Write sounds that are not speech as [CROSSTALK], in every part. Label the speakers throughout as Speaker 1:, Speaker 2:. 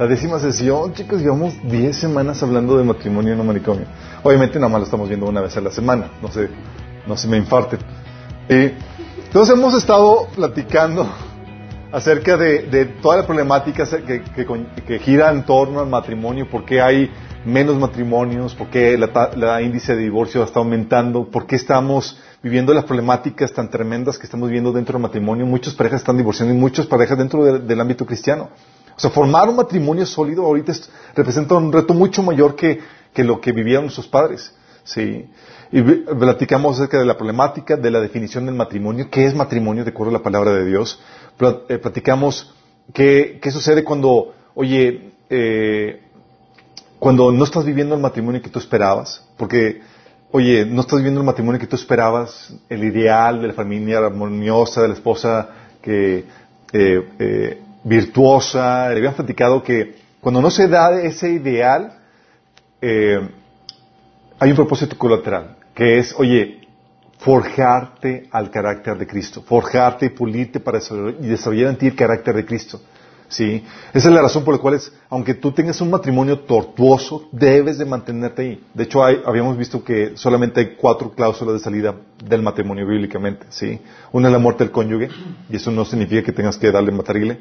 Speaker 1: La décima sesión, chicos, llevamos 10 semanas hablando de matrimonio en un manicomio. Obviamente nada más lo estamos viendo una vez a la semana, no sé, no se me infarte. Eh, entonces hemos estado platicando [LAUGHS] acerca de, toda la problemática que, gira en torno al matrimonio, por qué hay menos matrimonios, por qué la, índice de divorcio está aumentando, por qué estamos viviendo las problemáticas tan tremendas que estamos viviendo dentro del matrimonio. Muchas parejas están divorciando y muchas parejas dentro del ámbito cristiano. O sea, formar un matrimonio sólido ahorita representa un reto mucho mayor que, lo que vivían nuestros padres. Sí. Y platicamos acerca de la problemática, de la definición del matrimonio, qué es matrimonio de acuerdo a la palabra de Dios. Eh, platicamos qué, qué sucede cuando, oye, eh, cuando no estás viviendo el matrimonio que tú esperabas, porque, oye, no estás viviendo el matrimonio que tú esperabas, el ideal de la familia armoniosa, de la esposa que eh, virtuosa, le habían platicado que cuando no se da ese ideal, eh, hay un propósito colateral, que es, oye, forjarte al carácter de Cristo, forjarte y pulirte para desarrollar, y desarrollar en ti el carácter de Cristo. ¿Sí? Esa es la razón por la cual, aunque tú tengas un matrimonio tortuoso, debes de mantenerte ahí. De hecho, habíamos visto que solamente hay cuatro cláusulas de salida del matrimonio bíblicamente, ¿sí? Una es la muerte del cónyuge, y eso no significa que tengas que darle matarile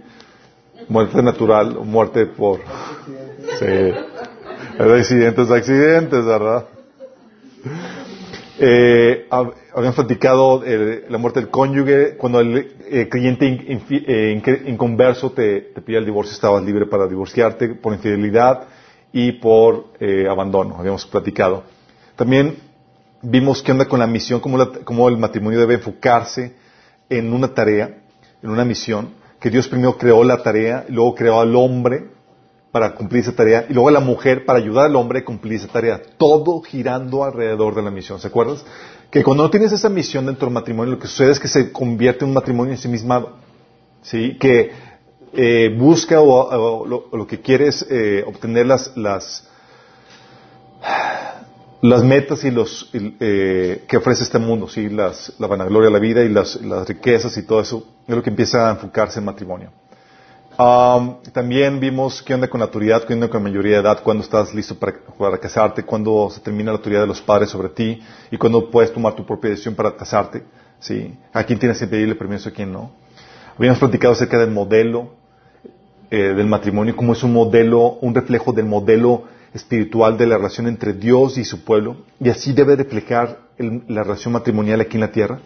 Speaker 1: muerte natural o muerte por... Sí. Accidentes, accidentes, ¿verdad? Eh, habían platicado eh, la muerte del cónyuge, cuando el eh, creyente eh, inconverso te, te pide el divorcio, estabas libre para divorciarte por infidelidad y por abandono, habíamos platicado. También vimos qué onda con la misión, cómo el matrimonio debe enfocarse en una tarea, en una misión, que Dios primero creó la tarea, luego creó al hombre para cumplir esa tarea, y luego a la mujer para ayudar al hombre a cumplir esa tarea. Todo girando alrededor de la misión. ¿Se acuerdas? Que cuando no tienes esa misión dentro del matrimonio, lo que sucede es que se convierte en un matrimonio en sí. Que eh, busca o, lo, que quiere es eh, obtener las, las las metas y los eh, que ofrece este mundo, sí, las, la vanagloria de la vida y las, las, riquezas y todo eso es lo que empieza a enfocarse en matrimonio. También vimos qué onda con la autoridad, qué onda con la mayoría de edad, cuándo estás listo para, casarte, cuándo se termina la autoridad de los padres sobre ti y cuándo puedes tomar tu propia decisión para casarte, sí, a quién tienes que pedirle permiso a quién no. Habíamos platicado acerca del modelo eh, del matrimonio, como es un modelo, un reflejo del modelo espiritual de la relación entre Dios y su pueblo, y así debe reflejar la relación matrimonial aquí en la tierra.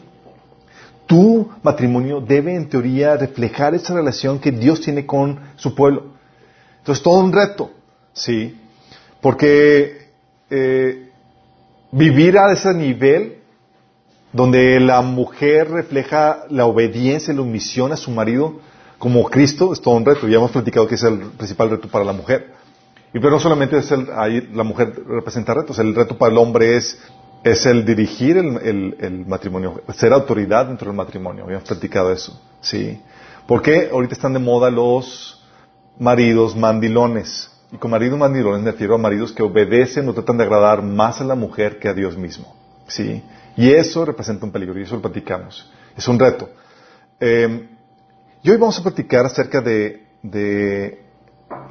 Speaker 1: Tu matrimonio debe, en teoría, reflejar esa relación que Dios tiene con su pueblo. Entonces, todo un reto, ¿sí? Porque eh, vivir a ese nivel, donde la mujer refleja la obediencia y la omisión a su marido como Cristo, es todo un reto. Ya hemos platicado que es el principal reto para la mujer. Y pero no solamente es el, ahí la mujer representa retos, el reto para el hombre es, es el dirigir el, matrimonio, ser autoridad dentro del matrimonio. Habíamos platicado eso, ¿sí? Porque ahorita están de moda los maridos mandilones. Y con maridos mandilones me refiero a maridos que obedecen o tratan de agradar más a la mujer que a Dios mismo, ¿sí? Y eso representa un peligro, y eso lo platicamos. Es un reto. Eh, y hoy vamos a platicar acerca de, de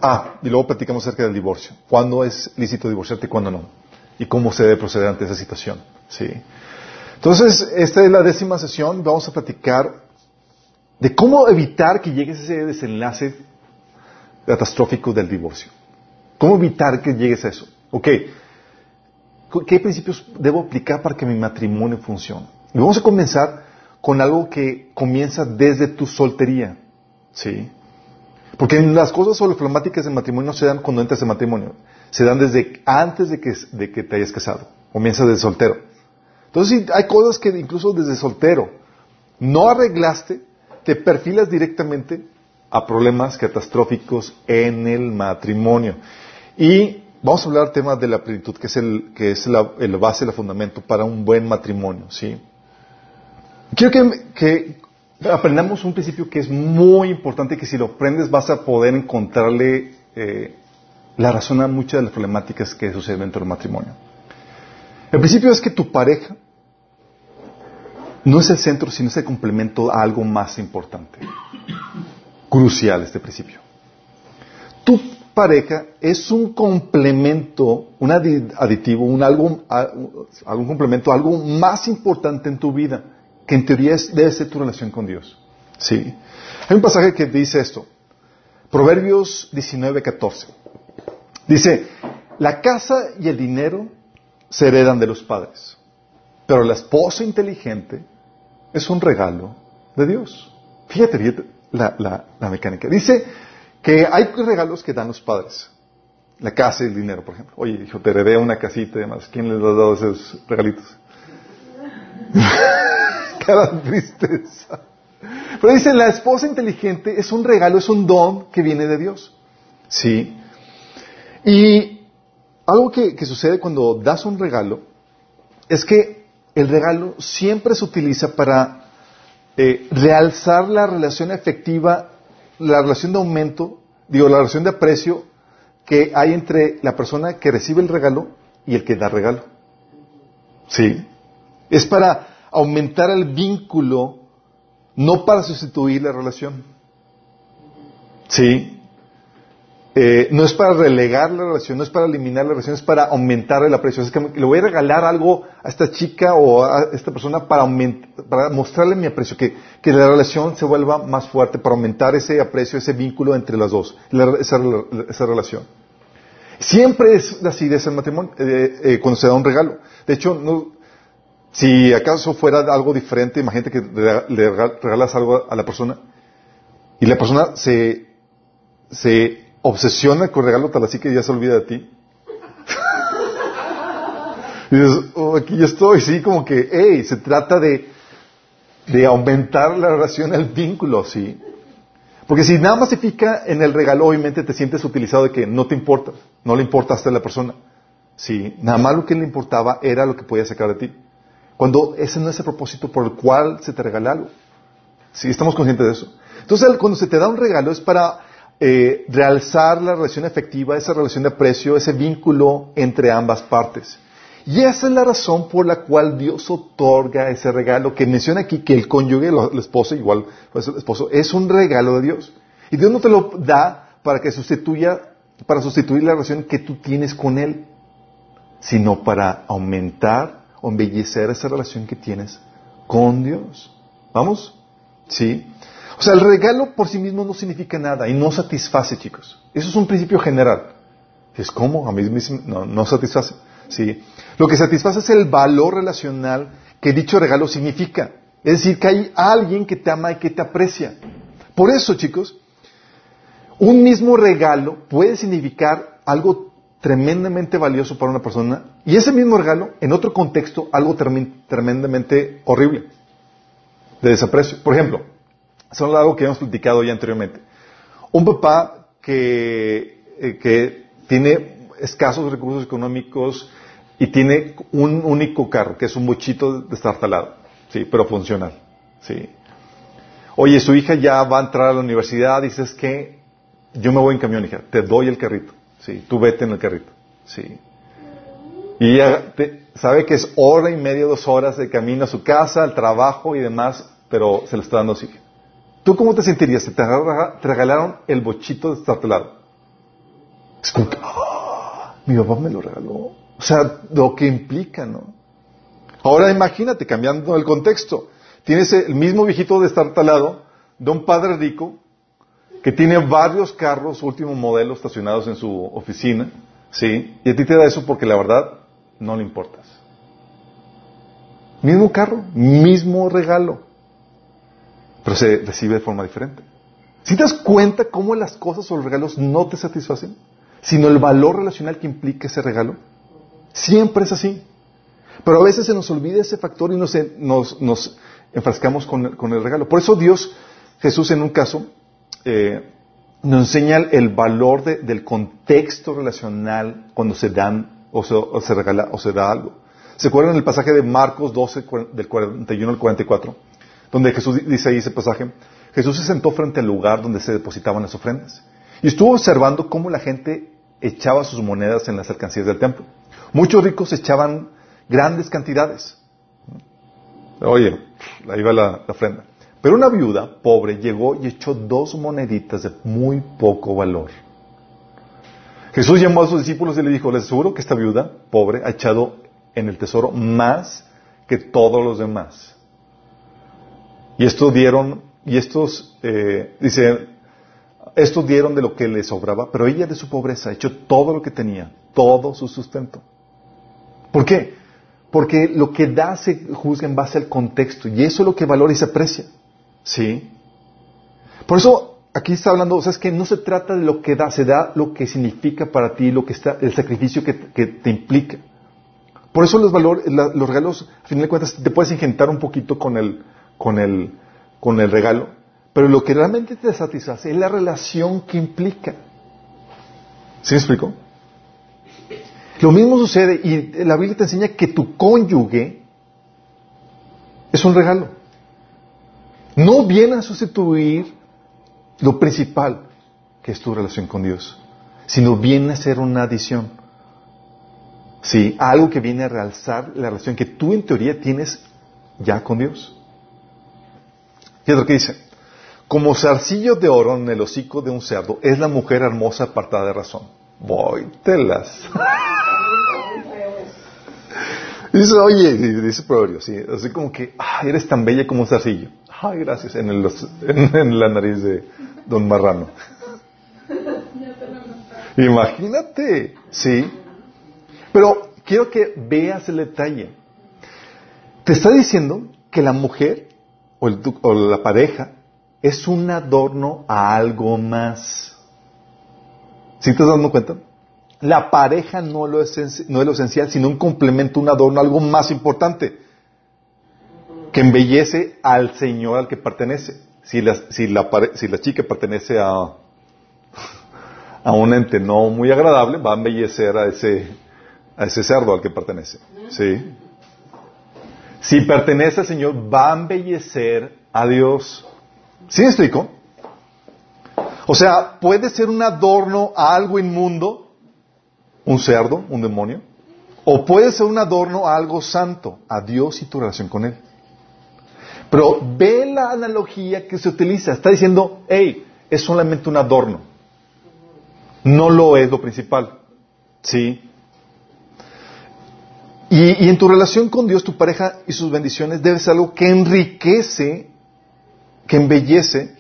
Speaker 1: Ah, y luego platicamos acerca del divorcio. ¿Cuándo es lícito divorciarte y cuándo no? Y cómo se debe proceder ante esa situación. ¿sí? Entonces, esta es la décima sesión. Vamos a platicar de cómo evitar que llegue ese desenlace catastrófico del divorcio. ¿Cómo evitar que llegues a eso? Ok. ¿Qué principios debo aplicar para que mi matrimonio funcione? Y vamos a comenzar con algo que comienza desde tu soltería. ¿Sí? Porque las cosas sobre problemáticas del matrimonio no se dan cuando entras en matrimonio, se dan desde antes de que, de que te hayas casado, comienza desde soltero. Entonces, hay cosas que incluso desde soltero no arreglaste, te perfilas directamente a problemas catastróficos en el matrimonio. Y vamos a hablar del tema de la plenitud, que es el, que es la, el base, el fundamento para un buen matrimonio, ¿sí? Quiero que, que aprendamos un principio que es muy importante, que si lo aprendes vas a poder encontrarle eh, la razón a muchas de las problemáticas que suceden dentro del matrimonio. El principio es que tu pareja no es el centro, sino es el complemento a algo más importante. Crucial este principio. Tu pareja es un complemento, un aditivo, un algo, algún complemento, algo más importante en tu vida, que en teoría debe ser tu relación con Dios. Sí. Hay un pasaje que dice esto. Proverbios 19, 14. Dice, la casa y el dinero se heredan de los padres, pero la esposa inteligente es un regalo de Dios. Fíjate, fíjate la, mecánica. Dice que hay regalos que dan los padres. La casa y el dinero, por ejemplo. Oye, hijo, te heredé una casita y demás. ¿Quién les ha dado esos regalitos? [LAUGHS] Cada tristeza. Pero dice, la esposa inteligente es un regalo, es un don que viene de Dios. Sí. Y algo que, sucede cuando das un regalo es que el regalo siempre se utiliza para eh, realzar la relación efectiva, la relación de aumento, digo, la relación de aprecio que hay entre la persona que recibe el regalo y el que da regalo. ¿Sí? Es para aumentar el vínculo, no para sustituir la relación. ¿Sí? Eh, no es para relegar la relación, no es para eliminar la relación, es para aumentar el aprecio. Es que le voy a regalar algo a esta chica o a esta persona para, para mostrarle mi aprecio, que, la relación se vuelva más fuerte, para aumentar ese aprecio, ese vínculo entre las dos, esa, relación. Siempre es así de ese matrimonio, eh, eh, cuando se da un regalo. De hecho, no, si acaso fuera algo diferente, imagínate que le regalas algo a la persona y la persona se, se obsesiona con regalo tal así que ya se olvida de ti. [LAUGHS] y dices, oh, aquí yo estoy, sí, como que, hey, se trata de, de aumentar la relación, el vínculo, sí. Porque si nada más se fica en el regalo, obviamente te sientes utilizado de que no te importa, no le importaste a la persona. Sí, nada más lo que le importaba era lo que podía sacar de ti. Cuando ese no es el propósito por el cual se te regala algo. Sí, estamos conscientes de eso. Entonces, cuando se te da un regalo es para eh, realzar la relación efectiva, esa relación de aprecio, ese vínculo entre ambas partes. Y esa es la razón por la cual Dios otorga ese regalo que menciona aquí que el cónyuge, el esposo, igual pues el esposo, es un regalo de Dios. Y Dios no te lo da para que sustituya, para sustituir la relación que tú tienes con Él, sino para aumentar o embellecer esa relación que tienes con Dios. ¿Vamos? ¿Sí? O sea, el regalo por sí mismo no significa nada y no satisface, chicos. Eso es un principio general. Es como a mí mismo no, no satisface. Sí. Lo que satisface es el valor relacional que dicho regalo significa. Es decir, que hay alguien que te ama y que te aprecia. Por eso, chicos, un mismo regalo puede significar algo tremendamente valioso para una persona y ese mismo regalo, en otro contexto, algo tremendamente horrible, de desaprecio. Por ejemplo, son algo que hemos platicado ya anteriormente. Un papá que, eh, que tiene escasos recursos económicos y tiene un único carro, que es un bochito destartalado, sí, pero funcional, sí. Oye, su hija ya va a entrar a la universidad, dices que yo me voy en camión, hija, te doy el carrito, sí, tú vete en el carrito, sí. Y ella sabe que es hora y media, dos horas de camino a su casa, al trabajo y demás, pero se lo está dando a su hija. ¿Tú cómo te sentirías si te, regalaron el bochito de lado? Es como que, ah, mi papá me lo regaló. O sea, lo que implica, ¿no? Ahora imagínate, cambiando el contexto. Tienes el mismo viejito de lado de un padre rico que tiene varios carros último modelo estacionados en su oficina, ¿sí? Y a ti te da eso porque la verdad no le importas. Mismo carro, mismo regalo pero se recibe de forma diferente. Si te das cuenta cómo las cosas o los regalos no te satisfacen, sino el valor relacional que implica ese regalo, siempre es así. Pero a veces se nos olvida ese factor y nos, enfrascamos con el, regalo. Por eso Dios, Jesús en un caso, eh, nos enseña el valor del contexto relacional cuando se dan o se, o se regala o se da algo. ¿Se acuerdan el pasaje de Marcos 12, del 41 al 44? Donde Jesús dice ahí ese pasaje, Jesús se sentó frente al lugar donde se depositaban las ofrendas y estuvo observando cómo la gente echaba sus monedas en las alcancías del templo. Muchos ricos echaban grandes cantidades. Oye, ahí va la, la ofrenda. Pero una viuda pobre llegó y echó dos moneditas de muy poco valor. Jesús llamó a sus discípulos y le dijo, les aseguro que esta viuda pobre ha echado en el tesoro más que todos los demás. Y estos dieron, y estos, eh, dice, estos dieron de lo que les sobraba, pero ella de su pobreza echó todo lo que tenía, todo su sustento. ¿Por qué? Porque lo que da se juzga en base al contexto, y eso es lo que valora y se aprecia. ¿Sí? Por eso aquí está hablando, o sea, es que no se trata de lo que da, se da lo que significa para ti, lo que está, el sacrificio que, te implica. Por eso los valores, los regalos, a fin de cuentas, te puedes ingentar un poquito con el, con el, con el regalo, pero lo que realmente te satisface es la relación que implica. ¿Sí me explico? Lo mismo sucede, y la Biblia te enseña que tu cónyuge es un regalo. No viene a sustituir lo principal, que es tu relación con Dios, sino viene a ser una adición. Sí, algo que viene a realzar la relación que tú en teoría tienes ya con Dios. Fíjate lo que dice. Como zarcillo de oro en el hocico de un cerdo, es la mujer hermosa apartada de razón. Voy, telas. [LAUGHS] dice, oye, dice Proverbio, sí, así como que, eres tan bella como un zarcillo. Ay, gracias, en, el, [LAUGHS] en, la nariz de Don Marrano. Imagínate, sí. Pero quiero que veas el detalle. Te está diciendo que la mujer o, la pareja es un adorno a algo más. ¿Sí te estás dando cuenta? La pareja no, lo es, no es lo esencial, sino un complemento, un adorno, algo más importante que embellece al Señor al que pertenece. Si la, si la, si la chica pertenece a, a un ente no muy agradable, va a embellecer a ese, a ese cerdo al que pertenece. ¿Sí? Si pertenece al Señor, va a embellecer a Dios. ¿Sí me explico? O sea, puede ser un adorno a algo inmundo, un cerdo, un demonio, o puede ser un adorno a algo santo, a Dios y tu relación con Él. Pero ve la analogía que se utiliza. Está diciendo, hey, es solamente un adorno. No lo es lo principal. ¿Sí? Y, en tu relación con Dios, tu pareja y sus bendiciones debe ser algo que enriquece, que embellece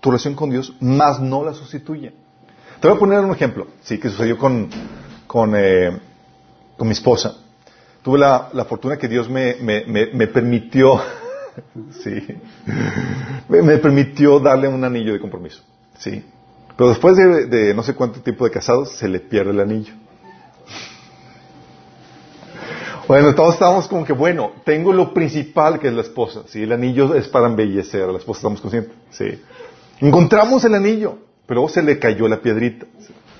Speaker 1: tu relación con Dios, más no la sustituye. Te voy a poner un ejemplo, sí, que sucedió con, con, eh, con mi esposa. Tuve la, la fortuna que Dios me, me, me permitió [LAUGHS] sí. Me, permitió darle un anillo de compromiso. Sí. Pero después de, no sé cuánto tiempo de casados, se le pierde el anillo. Bueno, todos estábamos como que, bueno, tengo lo principal que es la esposa. Sí, el anillo es para embellecer a la esposa, estamos conscientes. Sí. Encontramos el anillo, pero se le cayó la piedrita.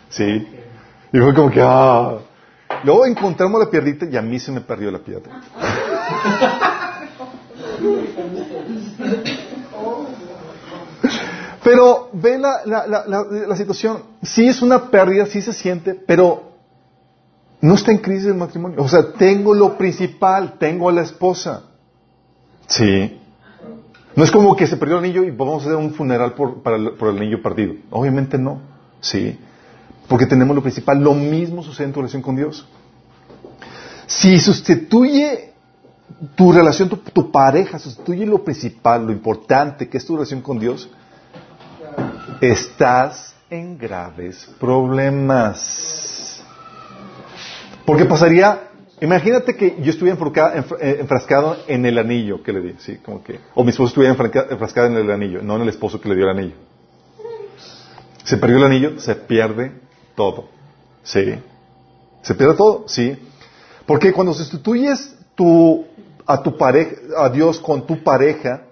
Speaker 1: Sí. Y fue como que, ah. Luego encontramos la piedrita y a mí se me perdió la piedra. [LAUGHS] Pero ve la, la, la, situación. Sí es una pérdida, sí se siente, pero no está en crisis el matrimonio. O sea, tengo lo principal, tengo a la esposa. Sí. No es como que se perdió el anillo y vamos a hacer un funeral por, por el anillo perdido. Obviamente no. Sí. Porque tenemos lo principal. Lo mismo sucede en tu relación con Dios. Si sustituye tu relación, tu, pareja sustituye lo principal, lo importante, que es tu relación con Dios, estás en graves problemas. Porque pasaría, imagínate que yo estuviera eh, enfrascado en el anillo que le di, sí, como que, o mi esposo estuviera enfrascada en el anillo, no en el esposo que le dio el anillo. Se perdió el anillo, se pierde todo, sí. Se pierde todo, sí. Porque cuando sustituyes tu a tu pareja, a Dios con tu pareja,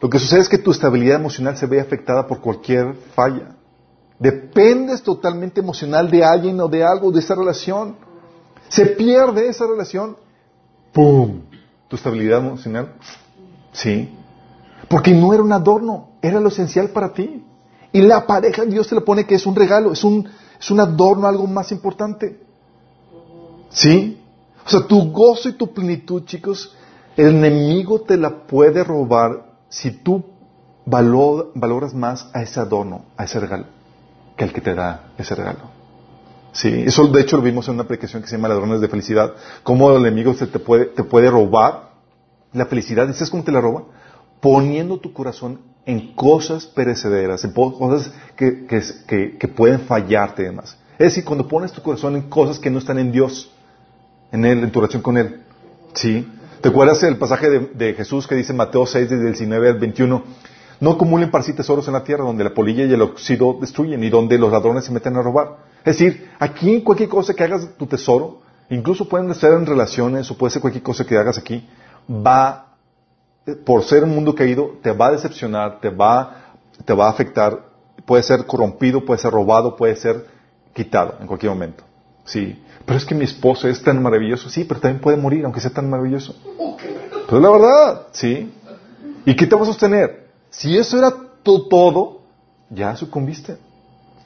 Speaker 1: lo que sucede es que tu estabilidad emocional se ve afectada por cualquier falla. Dependes totalmente emocional de alguien o de algo, de esa relación. Se pierde esa relación, ¡pum! Tu estabilidad emocional, sí. Porque no era un adorno, era lo esencial para ti. Y la pareja Dios te lo pone que es un regalo, es un, es un adorno, algo más importante. ¿Sí? O sea, tu gozo y tu plenitud, chicos, El enemigo te la puede robar si tú valoras más a ese adorno, a ese regalo, que el que te da ese regalo. Sí, eso de hecho lo vimos en una aplicación que se llama Ladrones de Felicidad, cómo el enemigo te, puede, te puede robar la felicidad. ¿Y sabes cómo te la roba? Poniendo tu corazón en cosas perecederas, en cosas que, que, que, pueden fallarte y demás. Es decir, cuando pones tu corazón en cosas que no están en Dios, en Él, en tu relación con Él. ¿Sí? ¿Te acuerdas el pasaje de, de Jesús que dice Mateo 6, desde el 19 al 21? No acumulen para sí tesoros en la tierra donde la polilla y el óxido destruyen y donde los ladrones se meten a robar. Es decir, aquí cualquier cosa que hagas tu tesoro, incluso pueden ser en relaciones o puede ser cualquier cosa que hagas aquí, va, por ser un mundo caído, te va a decepcionar, te va, te va a afectar, puede ser corrompido, puede ser robado, puede ser quitado en cualquier momento. Sí. Pero es que mi esposo es tan maravilloso. Sí, pero también puede morir, aunque sea tan maravilloso. Pero es la verdad. Sí. ¿Y qué te va a sostener? Si eso era todo, ya sucumbiste.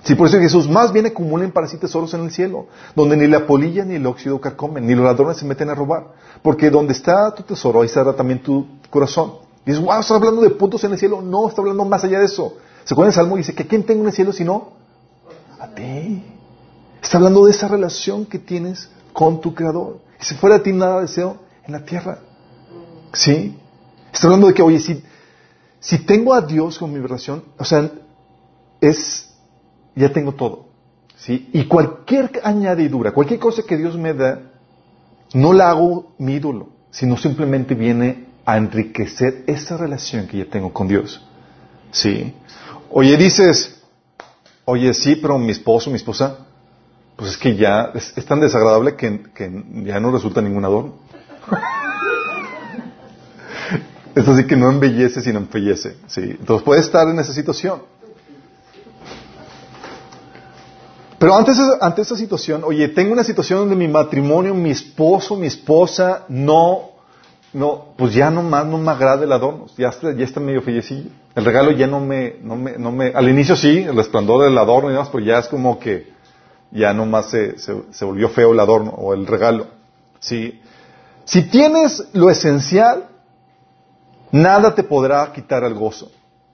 Speaker 1: Si por eso Jesús más bien acumulen para sí tesoros en el cielo, donde ni la polilla ni el óxido carcomen, ni los ladrones se meten a robar. Porque donde está tu tesoro, ahí estará también tu corazón. Y dices, wow, ¿estás hablando de puntos en el cielo? No, está hablando más allá de eso. Se acuerdan el Salmo y dice que ¿quién tengo en el cielo si no? A ti. Está hablando de esa relación que tienes con tu Creador. Y si fuera a ti nada deseo en la tierra. ¿Sí? Está hablando de que, oye, si si tengo a Dios con mi relación, o sea, es, ya tengo todo. ¿sí? Y cualquier añadidura, cualquier cosa que Dios me da, no la hago mi ídolo, sino simplemente viene a enriquecer esa relación que ya tengo con Dios. ¿Sí? Oye, dices, oye, sí, pero mi esposo, mi esposa, pues es que ya es, tan desagradable que, que, ya no resulta ningún adorno. [LAUGHS] Es así que no embellece, sino embellece. ¿sí? Entonces puede estar en esa situación. Pero antes, ante esa situación, oye, tengo una situación donde mi matrimonio, mi esposo, mi esposa, no, no, pues ya no más, no me agrada el adorno, ya está, ya está medio fallecillo. El regalo ya no me, no me, no me, al inicio sí, el resplandor del adorno y demás, pero ya es como que ya no más se, se, se volvió feo el adorno o el regalo. Sí. Si tienes lo esencial, Nada te podrá quitar el gozo.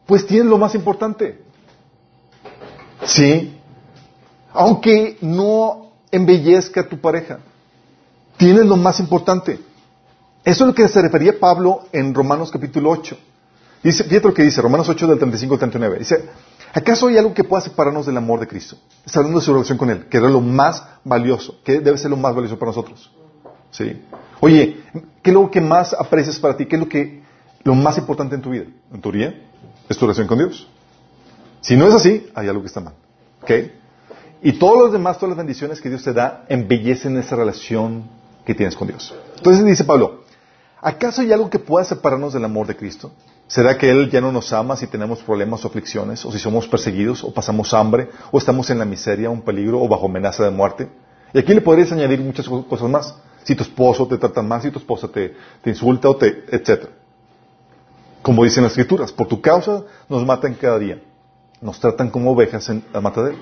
Speaker 1: Pues tienes lo más importante. Sí. Aunque no embellezca a tu pareja. Tienes lo más importante. Eso es lo que se refería Pablo en Romanos capítulo 8. Dice, fíjate lo que dice, Romanos 8 del 35 al 39. Dice, ¿acaso hay algo que pueda separarnos del amor de Cristo? Está hablando de su relación con Él, que era lo más valioso, que debe ser lo más valioso para nosotros. ¿Sí? Oye, ¿qué es lo que más aprecias para ti? ¿Qué es lo que lo más importante en tu vida, en vida, es tu relación con Dios. Si no es así, hay algo que está mal. ¿Ok? Y todos los demás, todas las bendiciones que Dios te da, embellecen esa relación que tienes con Dios. Entonces dice Pablo, ¿acaso hay algo que pueda separarnos del amor de Cristo? ¿Será que Él ya no nos ama si tenemos problemas o aflicciones, o si somos perseguidos, o pasamos hambre, o estamos en la miseria, un peligro, o bajo amenaza de muerte? Y aquí le podrías añadir muchas cosas más. Si tu esposo te trata mal, si tu esposa te, insulta, o te, etcétera. Como dicen las escrituras, por tu causa nos matan cada día. Nos tratan como ovejas en la matadera.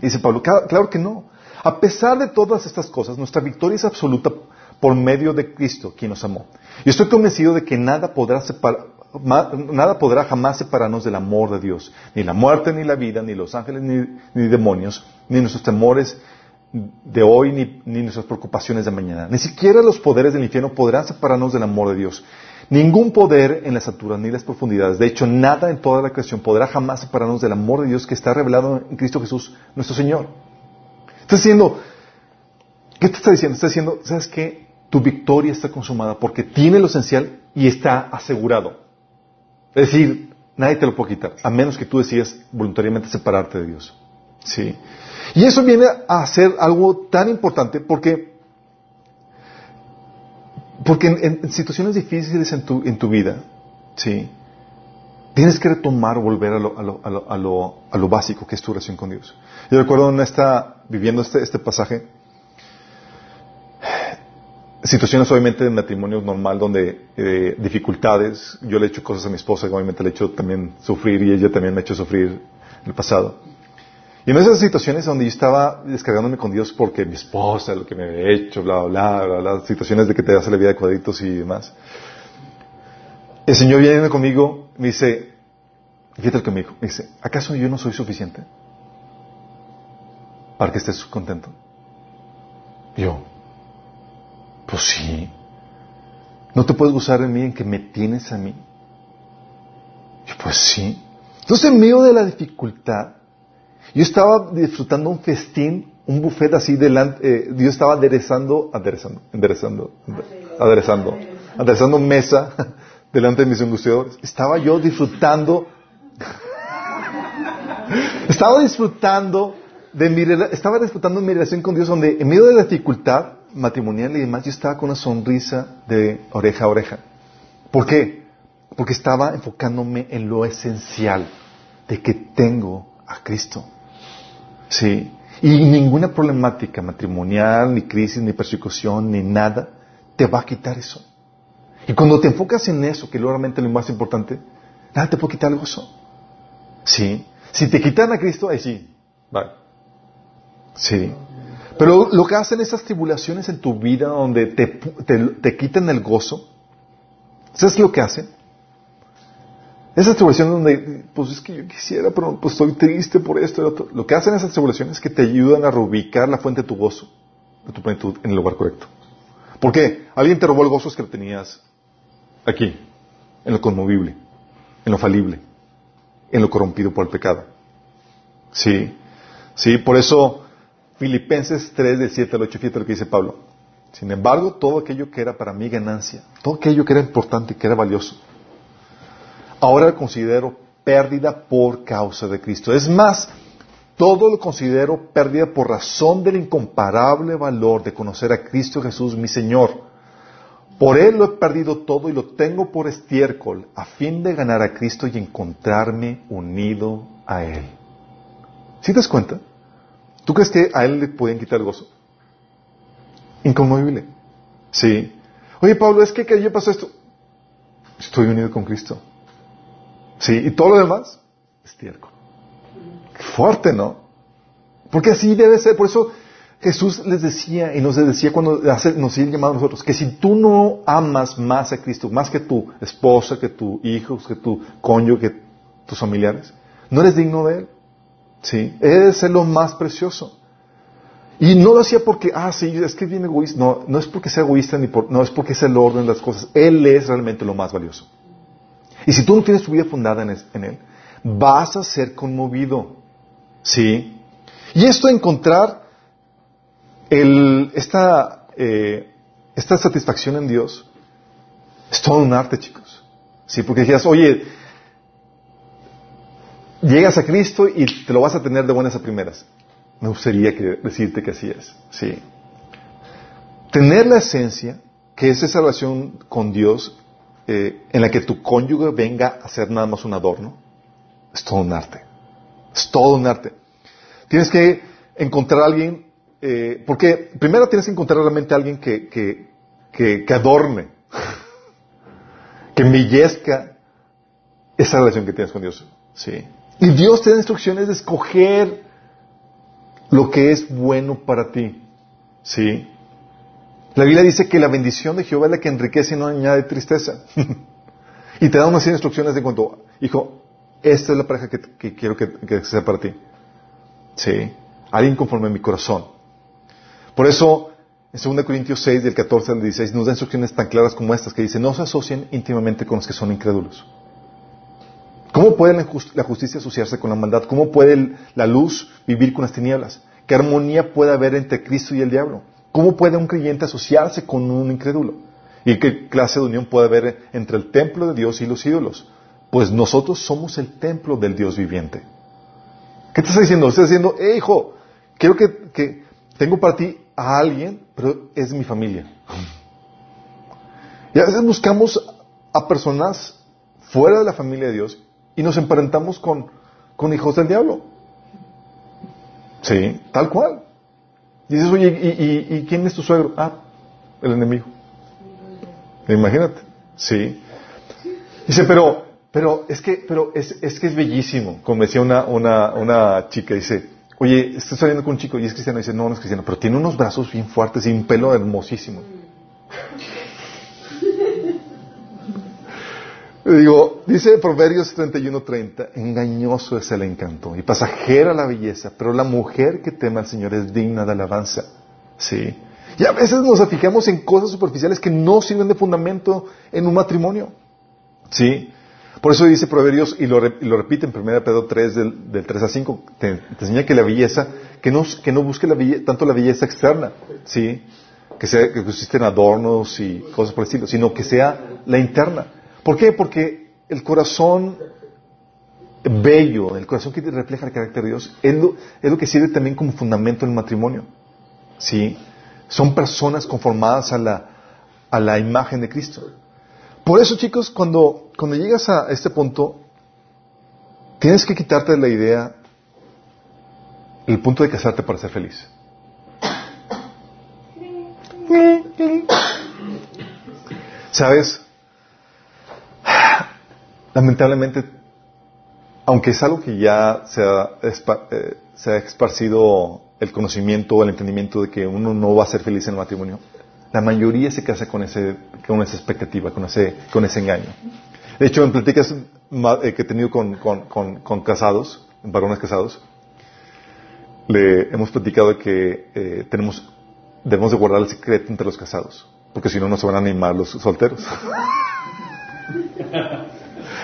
Speaker 1: Dice Pablo, claro que no. A pesar de todas estas cosas, nuestra victoria es absoluta por medio de Cristo, quien nos amó. Y estoy convencido de que nada podrá, nada podrá jamás separarnos del amor de Dios. Ni la muerte, ni la vida, ni los ángeles, ni, demonios, ni nuestros temores de hoy, ni, ni nuestras preocupaciones de mañana. Ni siquiera los poderes del infierno podrán separarnos del amor de Dios. Ningún poder en las alturas ni las profundidades, de hecho nada en toda la creación podrá jamás separarnos del amor de Dios que está revelado en Cristo Jesús, nuestro Señor. Está diciendo, ¿qué te está diciendo? Está diciendo, ¿sabes qué? Tu victoria está consumada porque tiene lo esencial y está asegurado. Es decir, nadie te lo puede quitar, a menos que tú decidas voluntariamente separarte de Dios. ¿Sí? Y eso viene a ser algo tan importante porque porque en, situaciones difíciles en tu, en tu vida, ¿sí? Tienes que retomar volver a lo, a, lo, a, lo, a, lo, a lo básico que es tu relación con Dios. Yo recuerdo en esta, viviendo este, este pasaje, situaciones obviamente de matrimonio normal donde eh, dificultades, yo le he hecho cosas a mi esposa que obviamente le he hecho también sufrir y ella también me ha hecho sufrir en el pasado. Y en esas situaciones donde yo estaba descargándome con Dios porque mi esposa, lo que me había hecho, bla, bla, bla, las situaciones de que te hace la vida de cuadritos y demás. El Señor viene conmigo, me dice, fíjate que me dijo, me dice, ¿acaso yo no soy suficiente para que estés contento? Yo, pues sí. ¿No te puedes gozar en mí en que me tienes a mí? Yo, pues sí. Entonces, en medio de la dificultad, yo estaba disfrutando un festín, un buffet así delante, eh, Dios estaba aderezando, aderezando, enderezando, aderezando, aderezando mesa [LAUGHS] delante de mis angustiadores. Estaba yo disfrutando, [LAUGHS] estaba disfrutando de mi, estaba disfrutando mi relación con Dios donde en medio de la dificultad matrimonial y demás yo estaba con una sonrisa de oreja a oreja. ¿Por qué? Porque estaba enfocándome en lo esencial de que tengo a Cristo. Sí. Y ninguna problemática matrimonial, ni crisis, ni persecución, ni nada, te va a quitar eso. Y cuando te enfocas en eso, que es lo más importante, nada te puede quitar el gozo. Sí. Si te quitan a Cristo, ahí sí. Vale. Sí. Pero lo que hacen esas tribulaciones en tu vida donde te, te, quitan el gozo, ¿sabes lo que hacen? Esas tribulaciones donde, pues es que yo quisiera, pero pues estoy triste por esto y otro. Lo que hacen esas tribulaciones es que te ayudan a reubicar la fuente de tu gozo, de tu plenitud, en el lugar correcto. ¿Por qué? Alguien te robó el gozo que tenías aquí, en lo conmovible, en lo falible, en lo corrompido por el pecado. Sí, sí, por eso Filipenses 3, del 7 al 8, fíjate lo que dice Pablo. Sin embargo, todo aquello que era para mí ganancia, todo aquello que era importante, que era valioso, ahora lo considero pérdida por causa de Cristo. Es más, todo lo considero pérdida por razón del incomparable valor de conocer a Cristo Jesús, mi Señor por Él lo he perdido todo y lo tengo por estiércol, a fin de ganar a Cristo y encontrarme unido a Él. ¿Sí te das cuenta? ¿Tú crees que a Él le pueden quitar el gozo? Inconmovible. Sí. Oye, Pablo, es que, que yo pasó esto. Estoy unido con Cristo. Sí. ¿Y todo lo demás? Estiércol. Fuerte, ¿no? Porque así debe ser. Por eso Jesús les decía y nos decía cuando nos sigue llamando a nosotros que si tú no amas más a Cristo, más que tu esposa, que tu hijo, que tu cónyuge, que tus familiares, no eres digno de Él. ¿Sí? Es lo más precioso. Y no lo hacía porque, ah, sí, es que es bien egoísta. No, no es porque sea egoísta, ni por, no es porque sea el orden de las cosas. Él es realmente lo más valioso. Y si tú no tienes tu vida fundada en, Él, vas a ser conmovido. ¿Sí? Y esto encontrar esta, eh, esta satisfacción en Dios es todo un arte, chicos. Sí, porque decías, oye, llegas a Cristo y te lo vas a tener de buenas a primeras. Me gustaría que, decirte que así es. Sí. Tener la esencia, que es esa relación con Dios, eh, en la que tu cónyuge venga a ser nada más un adorno, es todo un arte. Es todo un arte. Tienes que encontrar a alguien eh, porque primero tienes que encontrar realmente a alguien que, que, que, adorne, [LAUGHS] que embellezca esa relación que tienes con Dios. Sí. Y Dios te da instrucciones de escoger lo que es bueno para ti. ¿Sí? La Biblia dice que la bendición de Jehová es la que enriquece y no añade tristeza. [LAUGHS] y te da unas instrucciones de cuanto, hijo, esta es la pareja que, quiero que, que, sea para ti. Sí. Alguien conforme a mi corazón. Por eso, en 2 Corintios 6, del 14 al 16, nos da instrucciones tan claras como estas que dice, no se asocien íntimamente con los que son incrédulos. ¿Cómo puede la justicia asociarse con la maldad? ¿Cómo puede la luz vivir con las tinieblas? ¿Qué armonía puede haber entre Cristo y el diablo? ¿Cómo puede un creyente asociarse con un incrédulo? ¿Y qué clase de unión puede haber entre el templo de Dios y los ídolos? Pues nosotros somos el templo del Dios viviente. ¿Qué te está diciendo? Está diciendo, hey, hijo, quiero que tengo para ti a alguien, pero es mi familia. Y a veces buscamos a personas fuera de la familia de Dios y nos emparentamos con hijos del diablo. Sí, tal cual. Dices, oye, ¿y, y, quién es tu suegro? Ah, el enemigo. Imagínate. Sí. Dice, pero, pero es que, pero es, es que es bellísimo. Como decía una, una, una chica, dice, Oye, estás saliendo con un chico y es cristiano y dice, no, no es cristiano, pero tiene unos brazos bien fuertes y un pelo hermosísimo. Digo, dice Proverbios 31:30, engañoso es el encanto y pasajera la belleza, pero la mujer que teme al Señor es digna de alabanza. Sí. Y a veces nos fijamos en cosas superficiales que no sirven de fundamento en un matrimonio. Sí. Por eso dice Proverbios, y lo, repite en 1 Pedro 3, del, 3 a 5, te, enseña que la belleza, que no, que no busque la tanto la belleza externa, ¿sí? Que, sea, que existen adornos y cosas por el estilo, sino que sea la interna. ¿Por qué? Porque el corazón bello, el corazón que refleja el carácter de Dios, es lo, que sirve también como fundamento en el matrimonio. ¿Sí? Son personas conformadas a la, a la imagen de Cristo. Por eso, chicos, cuando, cuando llegas a este punto, tienes que quitarte de la idea el punto de casarte para ser feliz. ¿Sabes? Lamentablemente, aunque es algo que ya se ha, eh, se ha esparcido el conocimiento el entendimiento de que uno no va a ser feliz en el matrimonio, la mayoría se casa con, ese, con esa expectativa, con ese, con ese engaño. De hecho, en pláticas eh, que he tenido con, con, con, casados, varones casados, le hemos platicado que eh, tenemos, debemos de guardar el secreto entre los casados, porque si no, no se van a animar los solteros. [LAUGHS]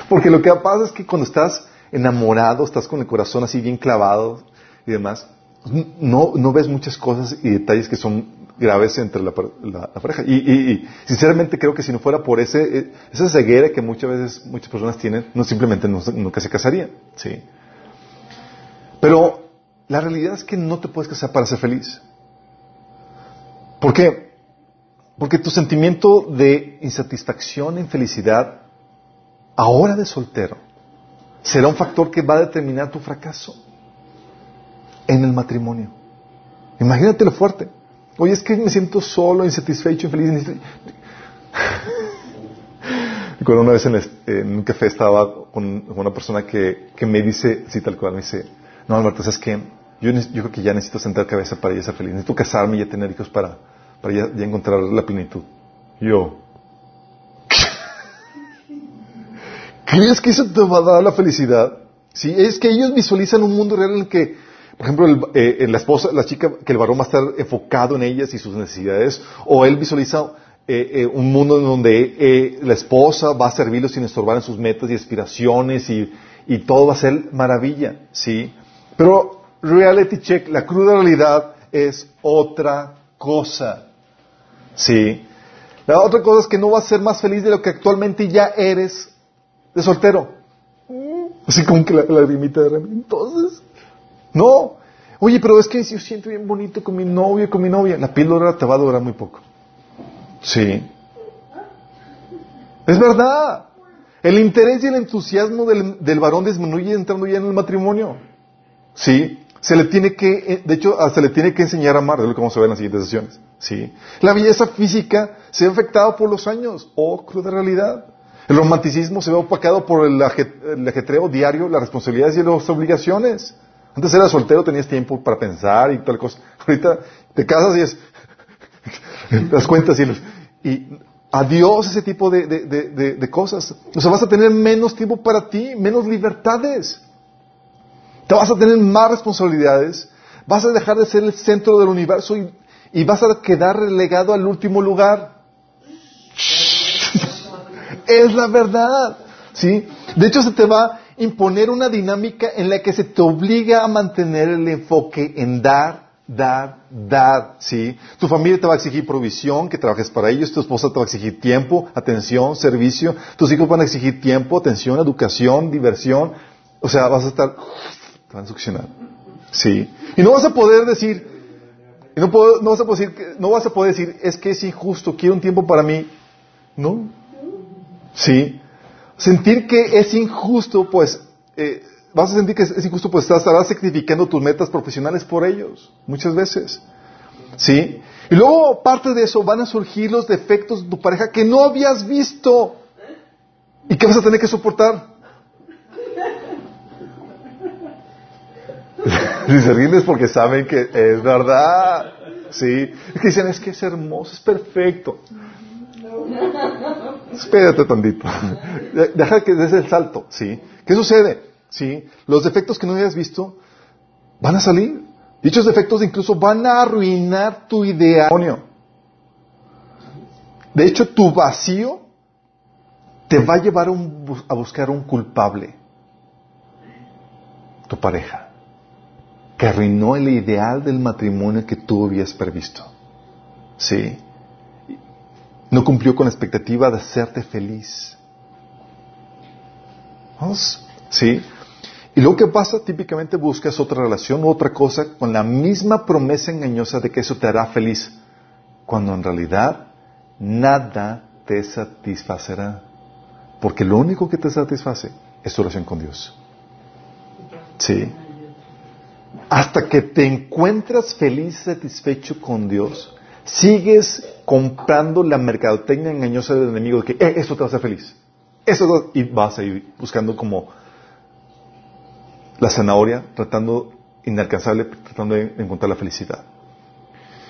Speaker 1: porque lo que pasa es que cuando estás enamorado, estás con el corazón así bien clavado y demás, no, no ves muchas cosas y detalles que son graves entre la, pareja. Y, sinceramente creo que si no fuera por ese, eh, esa ceguera que muchas veces muchas personas tienen, no simplemente nunca se casarían. ¿sí? Pero la realidad es que no te puedes casar para ser feliz. ¿Por qué? Porque tu sentimiento de insatisfacción, infelicidad, ahora de soltero, será un factor que va a determinar tu fracaso en el matrimonio. Imagínate lo fuerte. Oye, es que me siento solo, insatisfecho, infeliz. [LAUGHS] Recuerdo una vez en, un café estaba con, una persona que, me dice, sí, tal cual, me dice, no, Alberto, ¿sabes qué? Yo, yo creo que ya necesito sentar cabeza para ya ser feliz. Necesito casarme y ya tener hijos para, para ya, encontrar la plenitud. Yo, ¿crees que eso te va a dar la felicidad? Sí, es que ellos visualizan un mundo real en el que por ejemplo, eh, la esposa, la chica, que el varón va a estar enfocado en ellas y sus necesidades, o él visualiza eh, eh, un mundo en donde la esposa va a servirlo sin estorbar en sus metas y aspiraciones y, y todo va a ser maravilla, ¿sí? Pero reality check, la cruda realidad es otra cosa, ¿sí? La otra cosa es que no vas a ser más feliz de lo que actualmente ya eres de soltero. Así como que la, la de Entonces, no. Oye, pero es que yo siento bien bonito con mi novio, con mi novia. La píldora te va a durar muy poco. Sí. Es verdad. El interés y el entusiasmo del, varón disminuye entrando ya en el matrimonio. Sí. Se le tiene que, eh, de hecho, se le tiene que enseñar a amar, de lo que vamos a ver en las siguientes sesiones. Sí. La belleza física se ve afectada por los años. Oh, cruda realidad. El romanticismo se ve opacado por el, ajetreo diario, las responsabilidades y las obligaciones. Antes eras soltero, tenías tiempo para pensar y tal cosa. Ahorita te casas y es, [LAUGHS] das cuentas y, y adiós ese tipo de, de, cosas. O sea, vas a tener menos tiempo para ti, menos libertades. Te vas a tener más responsabilidades. Vas a dejar de ser el centro del universo y vas a quedar relegado al último lugar. Es la verdad. ¿Sí? De hecho, se te va imponer una dinámica en la que se te obliga a mantener el enfoque en dar, dar, dar, ¿sí? Tu familia te va a exigir provisión, que trabajes para ellos, tu esposa te va a exigir tiempo, atención, servicio, tus hijos van a exigir tiempo, atención, educación, diversión, o sea, vas a estar, te a ¿sí? Y no vas a poder decir, no, no, vas a poder decir, no vas a poder decir, es que es injusto, quiero un tiempo para mí, ¿no? ¿Sí? sentir que es injusto, pues, eh, vas a sentir que es, injusto, pues estarás sacrificando tus metas profesionales por ellos, muchas veces. ¿Sí? Y luego, parte de eso, van a surgir los defectos de tu pareja que no habías visto y que vas a tener que soportar. [LAUGHS] si se ríen es porque saben que es verdad. Sí. Es que dicen, es que es hermoso, es perfecto. [LAUGHS] Espérate tantito. Deja que des el salto, ¿sí? ¿Qué sucede? ¿Sí? Los defectos que no hayas visto van a salir. Dichos defectos incluso van a arruinar tu idea. De hecho, tu vacío te va a llevar a buscar un culpable. Tu pareja. Que arruinó el ideal del matrimonio que tú habías previsto. Sí. No cumplió con la expectativa de hacerte feliz. ¿Vamos? ¿Sí? Y lo que pasa, típicamente buscas otra relación, otra cosa, con la misma promesa engañosa de que eso te hará feliz, cuando en realidad nada te satisfacerá. Porque lo único que te satisface es tu relación con Dios. Sí. Hasta que te encuentras feliz, satisfecho con Dios, sigues comprando la mercadotecnia engañosa del enemigo de que eh, eso te va a hacer feliz. Eso y vas a ir buscando como la zanahoria, tratando inalcanzable, tratando de encontrar la felicidad.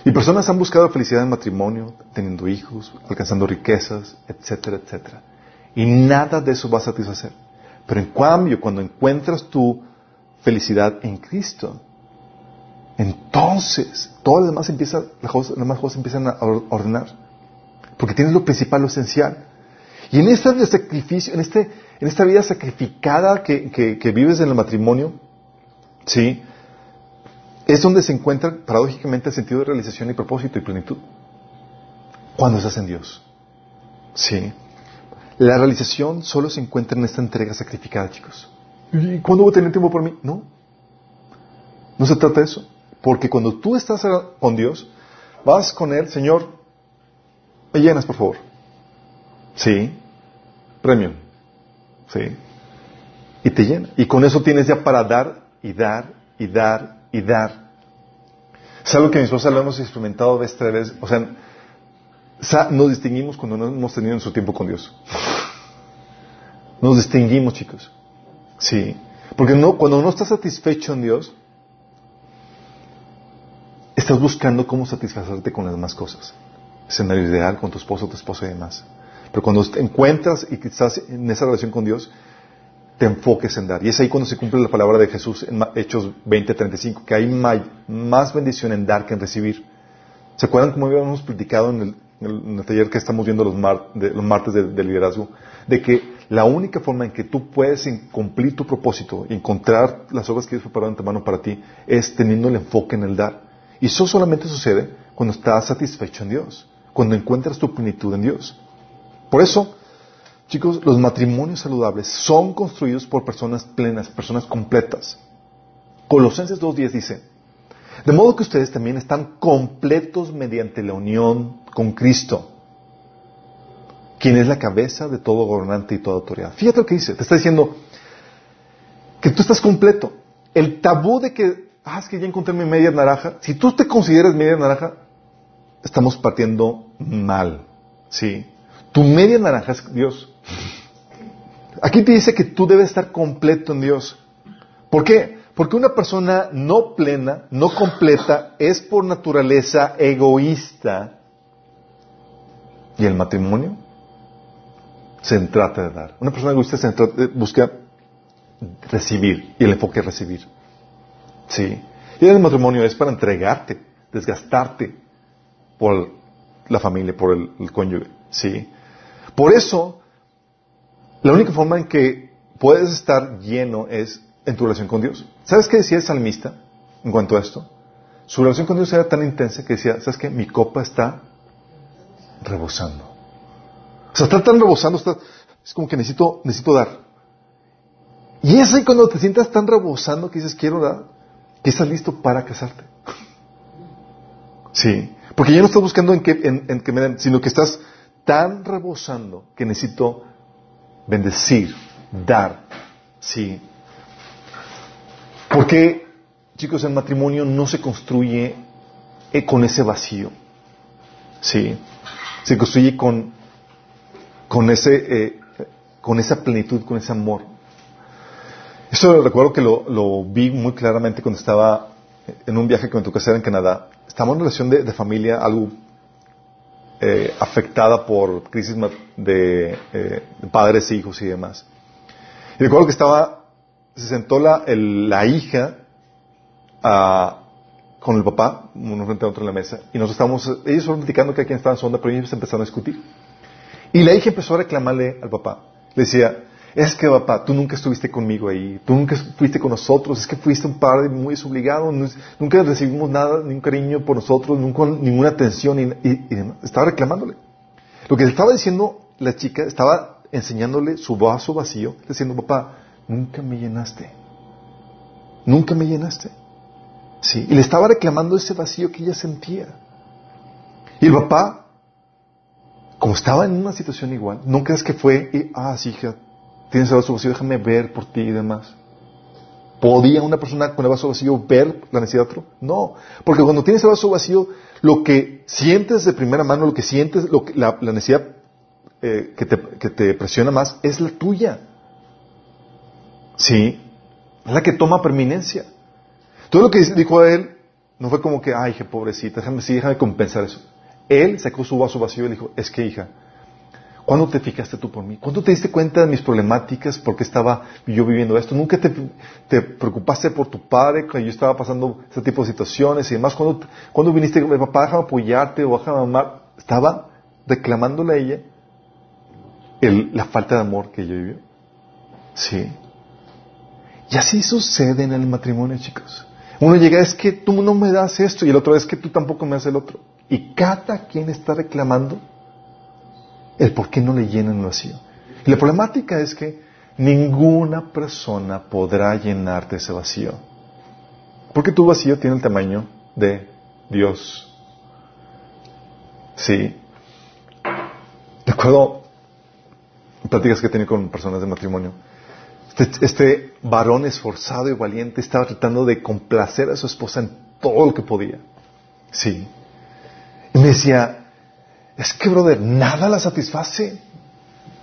Speaker 1: Y personas han buscado felicidad en matrimonio, teniendo hijos, alcanzando riquezas, etcétera, etcétera. Y nada de eso va a satisfacer. Pero en cambio, cuando encuentras tu felicidad en Cristo, entonces todas las demás, empieza, las demás cosas empiezan a ordenar. Porque tienes lo principal, lo esencial. Y en esta sacrificio, en, este, en esta vida sacrificada que, que, vives en el matrimonio, ¿sí? Es donde se encuentra paradójicamente el sentido de realización y propósito y plenitud. Cuando estás en Dios. ¿Sí? La realización solo se encuentra en esta entrega sacrificada, chicos. ¿Y cuándo voy a tener tiempo por mí? No. No se trata de eso. Porque cuando tú estás con Dios, vas con Él, Señor, me llenas, por favor. Sí. Premium. Sí. Y te llena. Y con eso tienes ya para dar y dar y dar y dar. Es algo que mi esposa lo hemos experimentado vez tras vez. O sea, nos distinguimos cuando no hemos tenido en su tiempo con Dios. Nos distinguimos, chicos. Sí. Porque no, cuando no estás satisfecho en Dios, estás buscando cómo satisfacerte con las demás cosas. Escenario ideal con tu esposo, tu esposa y demás. Pero cuando te encuentras y estás en esa relación con Dios, te enfoques en dar. Y es ahí cuando se cumple la palabra de Jesús en Hechos 20:35, que hay más bendición en dar que en recibir. ¿Se acuerdan cómo habíamos platicado en el, taller que estamos viendo los, martes de, liderazgo? De que la única forma en que tú puedes cumplir tu propósito encontrar las obras que Dios preparado en tu mano para ti es teniendo el enfoque en el dar. Y eso solamente sucede cuando estás satisfecho en Dios, cuando encuentras tu plenitud en Dios. Por eso, chicos, los matrimonios saludables son construidos por personas plenas, personas completas. Colosenses 2.10 dice, de modo que ustedes también están completos mediante la unión con Cristo, quien es la cabeza de todo gobernante y toda autoridad. Fíjate lo que dice, te está diciendo que tú estás completo. El tabú de que, ah, es que ya encontré mi media naranja, si tú te consideras media naranja, estamos partiendo mal, ¿sí? Tu media naranja es Dios. Aquí te dice que tú debes estar completo en Dios. ¿Por qué? Porque una persona no plena, no completa, es por naturaleza egoísta. Y el matrimonio se trata de dar. Una persona egoísta se busca recibir y el enfoque es recibir. Sí. Y el matrimonio es para entregarte, desgastarte por la familia, por el, cónyuge. Sí. Por eso, la única forma en que puedes estar lleno es en tu relación con Dios. ¿Sabes qué decía el salmista en cuanto a esto? Su relación con Dios era tan intensa que decía, ¿sabes qué? Mi copa está rebosando. O sea, está tan rebosando, es como que necesito, necesito dar. Y es ahí cuando te sientas tan rebosando que dices, quiero dar, que estás listo para casarte. Sí, porque ya no estás buscando en que, en que me den, sino que estás tan rebosando que necesito bendecir, dar, sí. Porque, chicos, el matrimonio no se construye eh, con ese vacío, sí. Se construye con, con ese, eh, con esa plenitud, con ese amor. Eso recuerdo que lo, lo, vi muy claramente cuando estaba en un viaje con tu casa en Canadá. Estábamos en relación de, de familia, algo eh, afectada por crisis de, eh, de, padres hijos y demás. Y recuerdo que estaba, se sentó la, el, la hija a, con el papá, uno frente a otro en la mesa, y nosotros estábamos, ellos fueron platicando que aquí estaba en su pero ellos empezaron a discutir. Y la hija empezó a reclamarle al papá. Le decía, es que papá, tú nunca estuviste conmigo ahí, tú nunca fuiste con nosotros, es que fuiste un padre muy desobligado, nunca recibimos nada, ni un cariño por nosotros, nunca, ninguna atención, y, y. Estaba reclamándole. Lo que estaba diciendo la chica, estaba enseñándole su vaso vacío, diciendo, papá, nunca me llenaste, nunca me llenaste. Sí, y le estaba reclamando ese vacío que ella sentía. Y el papá, como estaba en una situación igual, nunca es que fue, y, ah, sí, hija, tienes el vaso vacío, déjame ver por ti y demás. ¿Podía una persona con el vaso vacío ver la necesidad de otro? No, porque cuando tienes el vaso vacío, lo que sientes de primera mano, lo que sientes, la, necesidad eh, que, te, presiona más es la tuya. Sí, es la que toma perminencia. Todo lo que dijo a él no fue como que, ay, hija, pobrecita, déjame, sí, déjame compensar eso. Él sacó su vaso vacío y le dijo, es que, hija, ¿cuándo te fijaste tú por mí? ¿Cuándo te diste cuenta de mis problemáticas? ¿Por qué estaba yo viviendo esto? ¿Nunca te, preocupaste por tu padre cuando yo estaba pasando ese tipo de situaciones y demás? ¿Cuándo, cuando viniste, papá, déjame apoyarte o déjame amar? Estaba reclamándole a ella la falta de amor que ella vivió. Sí. Y así sucede en el matrimonio, chicos. Uno llega, es que tú no me das esto, y el otro es que tú tampoco me das el otro. Y cada quien está reclamando el por qué no le llenan el vacío. Y la problemática es que ninguna persona podrá llenarte ese vacío. Porque tu vacío tiene el tamaño de Dios. Sí. De acuerdo, pláticas que he tenido con personas de matrimonio. Este, este, varón esforzado y valiente estaba tratando de complacer a su esposa en todo lo que podía. Sí. Y me decía, es que, brother, nada la satisface.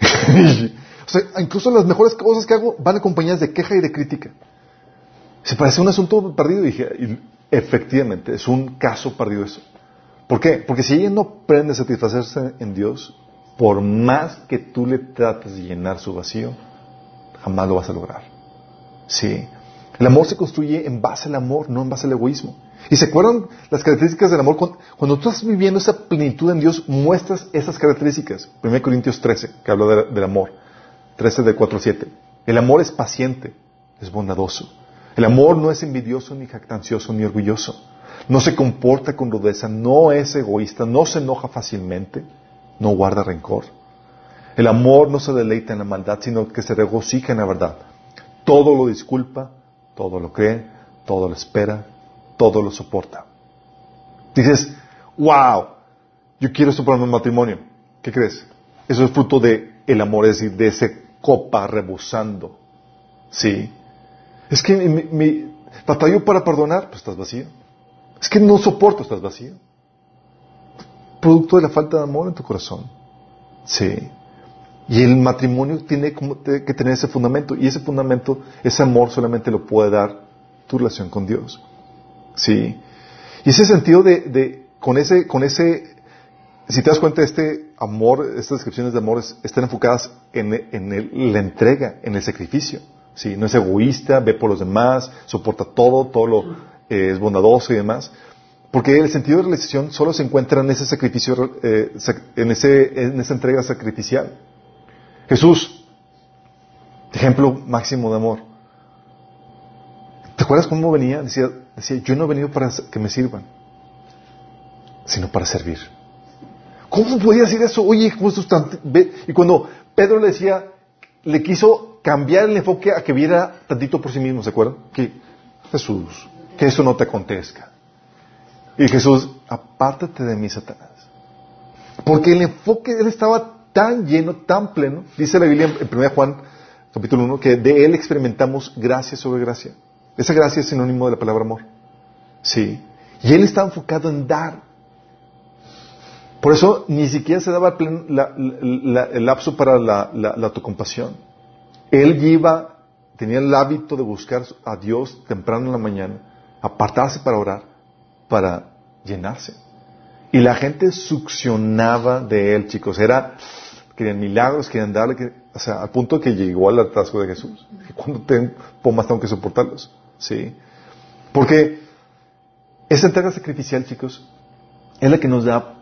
Speaker 1: [LAUGHS] o sea, incluso las mejores cosas que hago van acompañadas de queja y de crítica. Se parece un asunto perdido. Y dije, efectivamente, es un caso perdido eso. ¿Por qué? Porque si ella no aprende a satisfacerse en Dios, por más que tú le trates de llenar su vacío, jamás lo vas a lograr. Sí. El amor se construye en base al amor, no en base al egoísmo. ¿Y se acuerdan las características del amor? Cuando tú estás viviendo esa plenitud en Dios, muestras esas características. 1 Corintios 13, que habla del amor. 13 de 4 7. El amor es paciente, es bondadoso. El amor no es envidioso, ni jactancioso, ni orgulloso. No se comporta con rudeza, no es egoísta, no se enoja fácilmente, no guarda rencor. El amor no se deleita en la maldad, sino que se regocija en la verdad. Todo lo disculpa, todo lo cree, todo lo espera, todo lo soporta. Dices, wow, yo quiero para mi matrimonio. ¿Qué crees? Eso es fruto de el amor, es decir, de ese copa rebosando. ¿Sí? Es que mi, mi batallo para perdonar, pues estás vacío. Es que no soporto, estás vacío. Producto de la falta de amor en tu corazón. Sí. Y el matrimonio tiene que tener ese fundamento. Y ese fundamento, ese amor solamente lo puede dar tu relación con Dios. Sí. Y ese sentido de, con ese, con ese, si te das cuenta, este amor, estas descripciones de amor están enfocadas en, en la entrega, en el sacrificio. Sí, no es egoísta, ve por los demás, soporta todo, todo lo eh, es bondadoso y demás. Porque el sentido de realización solo se encuentra en ese sacrificio, eh, en, ese, en esa entrega sacrificial. Jesús, ejemplo máximo de amor. ¿Te acuerdas cómo venía? Decía, decía, yo no he venido para que me sirvan, sino para servir. ¿Cómo podía decir eso? Oye, Y cuando Pedro le decía, le quiso cambiar el enfoque a que viera tantito por sí mismo, ¿se acuerdan? Que Jesús, que eso no te acontezca. Y Jesús, apártate de mí, Satanás. Porque el enfoque, él estaba tan lleno, tan pleno, dice la Biblia en 1 Juan capítulo 1, que de él experimentamos gracia sobre gracia. Esa gracia es sinónimo de la palabra amor. Sí. Y él está enfocado en dar. Por eso ni siquiera se daba el lapso para la, autocompasión. Él iba, tenía el hábito de buscar a Dios temprano en la mañana, apartarse para orar, para llenarse. Y la gente succionaba de él, chicos. Era, querían milagros, querían darle, o sea, al punto que llegó al atasco de Jesús. ¿Cuándo tengo, más tengo que soportarlos? Sí. Porque esa entrega sacrificial, chicos, es la que nos da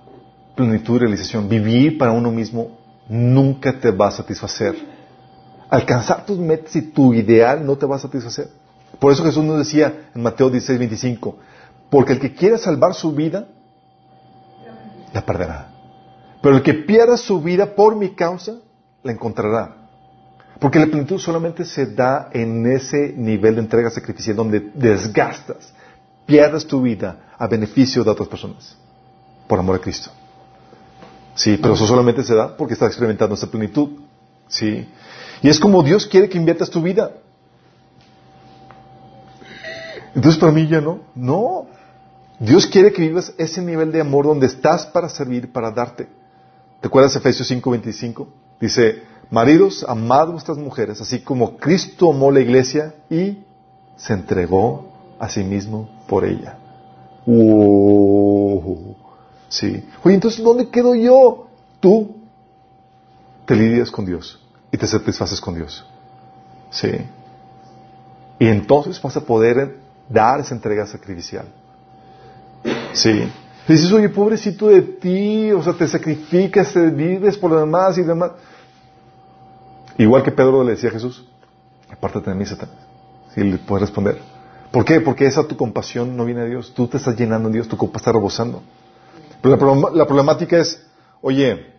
Speaker 1: plenitud y realización. Vivir para uno mismo nunca te va a satisfacer. Alcanzar tus metas y tu ideal no te va a satisfacer. Por eso Jesús nos decía en Mateo 16, 25, porque el que quiera salvar su vida, la perderá. Pero el que pierda su vida por mi causa, la encontrará. Porque la plenitud solamente se da en ese nivel de entrega sacrificial donde desgastas, pierdes tu vida a beneficio de otras personas, por amor a Cristo. Sí, pero eso solamente se da porque estás experimentando esa plenitud. Sí. Y es como Dios quiere que inviertas tu vida. Entonces para mí ya no. No. Dios quiere que vivas ese nivel de amor donde estás para servir, para darte. ¿Te acuerdas Efesios 5:25? Dice, maridos, amad vuestras mujeres, así como Cristo amó la iglesia y se entregó a sí mismo por ella. Uh, sí. Oye, entonces, ¿dónde quedo yo? Tú te lidias con Dios y te satisfaces con Dios. Sí. Y entonces vas a poder dar esa entrega sacrificial. Sí. dices, oye, pobrecito de ti, o sea, te sacrificas, te vives por lo demás y demás. Igual que Pedro le decía a Jesús, apártate de mí, Satanás. Si le puedes responder. ¿Por qué? Porque esa tu compasión no viene de Dios. Tú te estás llenando en Dios, tu copa está rebosando. Pero la, la problemática es, oye,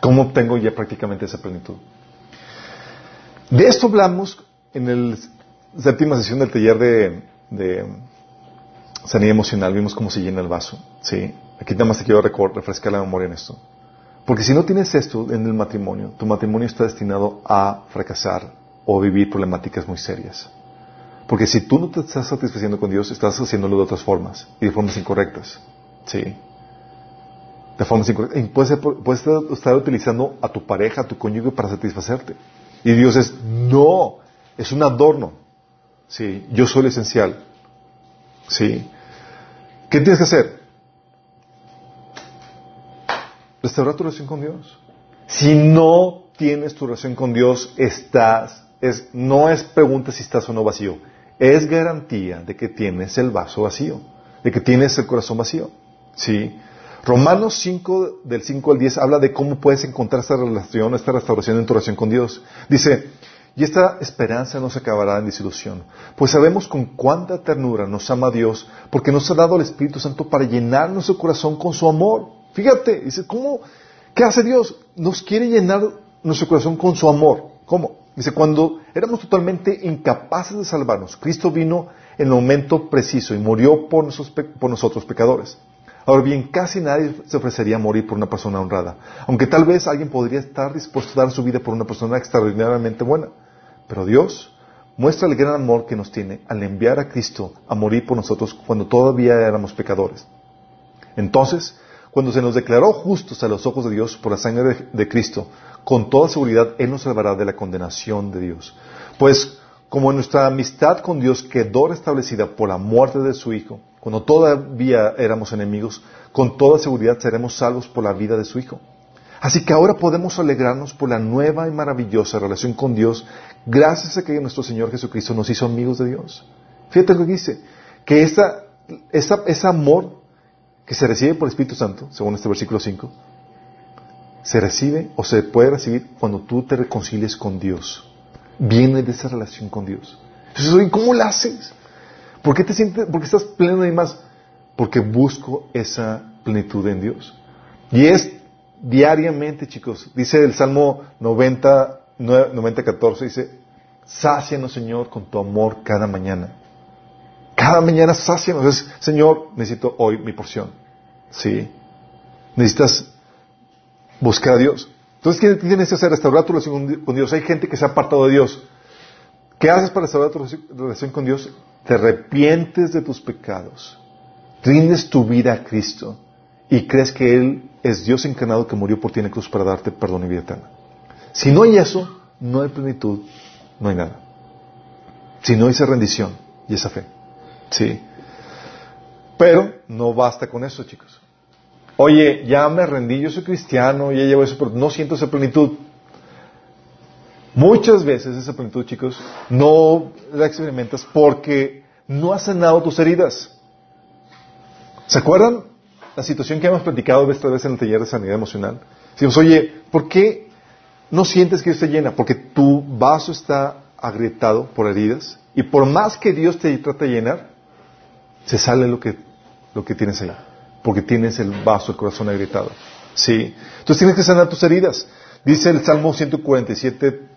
Speaker 1: ¿cómo obtengo ya prácticamente esa plenitud? De esto hablamos en la séptima sesión del taller de, de, sanidad emocional. Vimos cómo se llena el vaso. ¿sí? Aquí nada más te quiero refrescar la memoria en esto. Porque si no tienes esto en el matrimonio, tu matrimonio está destinado a fracasar o vivir problemáticas muy serias. Porque si tú no te estás satisfaciendo con Dios, estás haciéndolo de otras formas y de formas incorrectas. ¿Sí? De formas incorrectas. Y puedes, puedes estar utilizando a tu pareja, a tu cónyuge para satisfacerte. Y Dios es, no, es un adorno. Sí, yo soy el esencial. Sí. ¿Qué tienes que hacer? Restaurar tu relación con Dios. Si no tienes tu relación con Dios, estás, es, no es pregunta si estás o no vacío, es garantía de que tienes el vaso vacío, de que tienes el corazón vacío. ¿Sí? Romanos 5, del 5 al 10, habla de cómo puedes encontrar esta relación, esta restauración en tu relación con Dios. Dice, y esta esperanza no se acabará en disilusión, pues sabemos con cuánta ternura nos ama Dios, porque nos ha dado el Espíritu Santo para llenar nuestro corazón con su amor. Fíjate, dice, ¿cómo? ¿Qué hace Dios? Nos quiere llenar nuestro corazón con su amor. ¿Cómo? Dice, cuando éramos totalmente incapaces de salvarnos, Cristo vino en el momento preciso y murió por, por nosotros pecadores. Ahora bien, casi nadie se ofrecería a morir por una persona honrada, aunque tal vez alguien podría estar dispuesto a dar su vida por una persona extraordinariamente buena. Pero Dios muestra el gran amor que nos tiene al enviar a Cristo a morir por nosotros cuando todavía éramos pecadores. Entonces, cuando se nos declaró justos a los ojos de Dios por la sangre de, Cristo, con toda seguridad Él nos salvará de la condenación de Dios. Pues como nuestra amistad con Dios quedó restablecida por la muerte de su Hijo, cuando todavía éramos enemigos, con toda seguridad seremos salvos por la vida de su Hijo. Así que ahora podemos alegrarnos por la nueva y maravillosa relación con Dios, gracias a que nuestro Señor Jesucristo nos hizo amigos de Dios. Fíjate lo que dice, que esa, ese amor que se recibe por el Espíritu Santo, según este versículo 5, se recibe o se puede recibir cuando tú te reconcilies con Dios. Viene de esa relación con Dios. Entonces, ¿cómo la haces? ¿Por qué te sientes, por qué estás pleno de más? Porque busco esa plenitud en Dios. Y es diariamente, chicos. Dice el Salmo 90, 90 14, dice, sácianos, Señor, con tu amor cada mañana. Cada mañana sácianos. Es, Señor, necesito hoy mi porción. Sí. Necesitas buscar a Dios. Entonces, ¿qué tienes que hacer? Restaurar tu relación con Dios. Hay gente que se ha apartado de Dios. ¿Qué haces para restaurar tu relación con Dios? Te arrepientes de tus pecados. Rindes tu vida a Cristo y crees que Él es Dios encarnado que murió por ti en la cruz para darte perdón y vida eterna. Si no hay eso, no hay plenitud, no hay nada. Si no hay esa rendición y esa fe. ¿Sí? Pero no basta con eso, chicos. Oye, ya me rendí, yo soy cristiano, ya llevo eso, pero no siento esa plenitud. Muchas veces esa plenitud, chicos, no la experimentas porque no has sanado tus heridas. ¿Se acuerdan la situación que hemos platicado esta vez en el taller de sanidad emocional? Decimos, oye, ¿por qué no sientes que Dios te llena? Porque tu vaso está agrietado por heridas y por más que Dios te trate de llenar, se sale lo que, lo que tienes ahí. Porque tienes el vaso, el corazón agrietado. ¿Sí? Entonces tienes que sanar tus heridas. Dice el Salmo 147,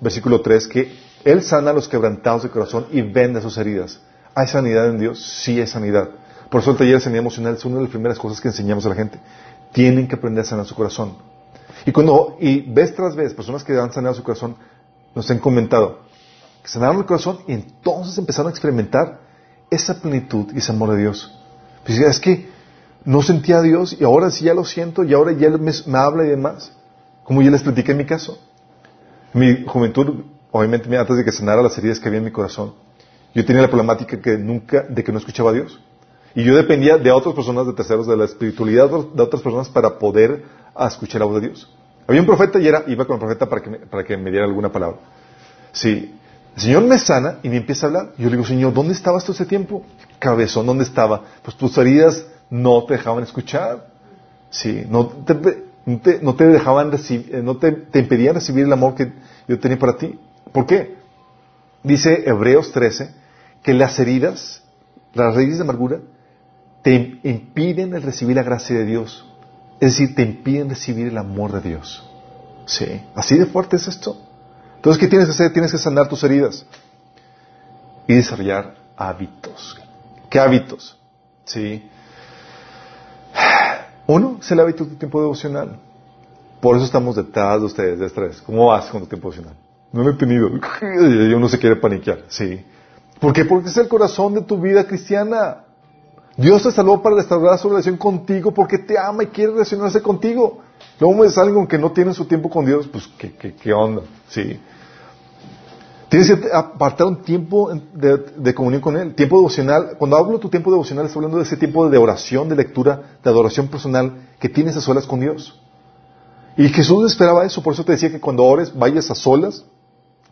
Speaker 1: versículo 3, que Él sana a los quebrantados de corazón y venda sus heridas. ¿Hay sanidad en Dios? Sí hay sanidad. Por eso el taller de sanidad emocional es una de las primeras cosas que enseñamos a la gente. Tienen que aprender a sanar su corazón. Y cuando, y vez tras vez, personas que han sanado su corazón nos han comentado que sanaron el corazón y entonces empezaron a experimentar esa plenitud y ese amor de Dios. Pues es que no sentía a Dios y ahora sí ya lo siento y ahora ya me, me habla y demás. Como yo les platiqué en mi caso. En mi juventud, obviamente antes de que sanara las heridas que había en mi corazón, yo tenía la problemática que nunca, de que no escuchaba a Dios. Y yo dependía de otras personas, de terceros, de la espiritualidad de otras personas para poder escuchar la voz de Dios. Había un profeta y era, iba con el profeta para que, me, para que me diera alguna palabra. Sí. El Señor me sana y me empieza a hablar. Yo le digo, Señor, ¿dónde estabas todo ese tiempo? Cabezón, ¿dónde estaba? Pues tus heridas no te dejaban escuchar. Sí, no te, no te, dejaban recibir, eh, no te, te, impedían recibir el amor que yo tenía para ti. ¿Por qué? Dice Hebreos 13 que las heridas, las raíces de amargura, te impiden el recibir la gracia de Dios. Es decir, te impiden recibir el amor de Dios. Sí, así de fuerte es esto. Entonces, ¿qué tienes que hacer? Tienes que sanar tus heridas y desarrollar hábitos. ¿Qué hábitos? Sí. Uno es el hábito de tiempo devocional. Por eso estamos detrás de ustedes, de estrés. ¿Cómo vas con tu tiempo devocional? No lo he tenido. [LAUGHS] Y uno se quiere paniquear. Sí. ¿Por qué? Porque es el corazón de tu vida cristiana. Dios te salvó para restaurar su relación contigo porque te ama y quiere relacionarse contigo. Luego es alguien que no tiene su tiempo con Dios, pues ¿qué, qué, qué onda? Sí. Tienes que apartar un tiempo de, de, comunión con Él, tiempo devocional. Cuando hablo de tu tiempo devocional, estoy hablando de ese tiempo de oración, de lectura, de adoración personal que tienes a solas con Dios. Y Jesús esperaba eso, por eso te decía que cuando ores, vayas a solas,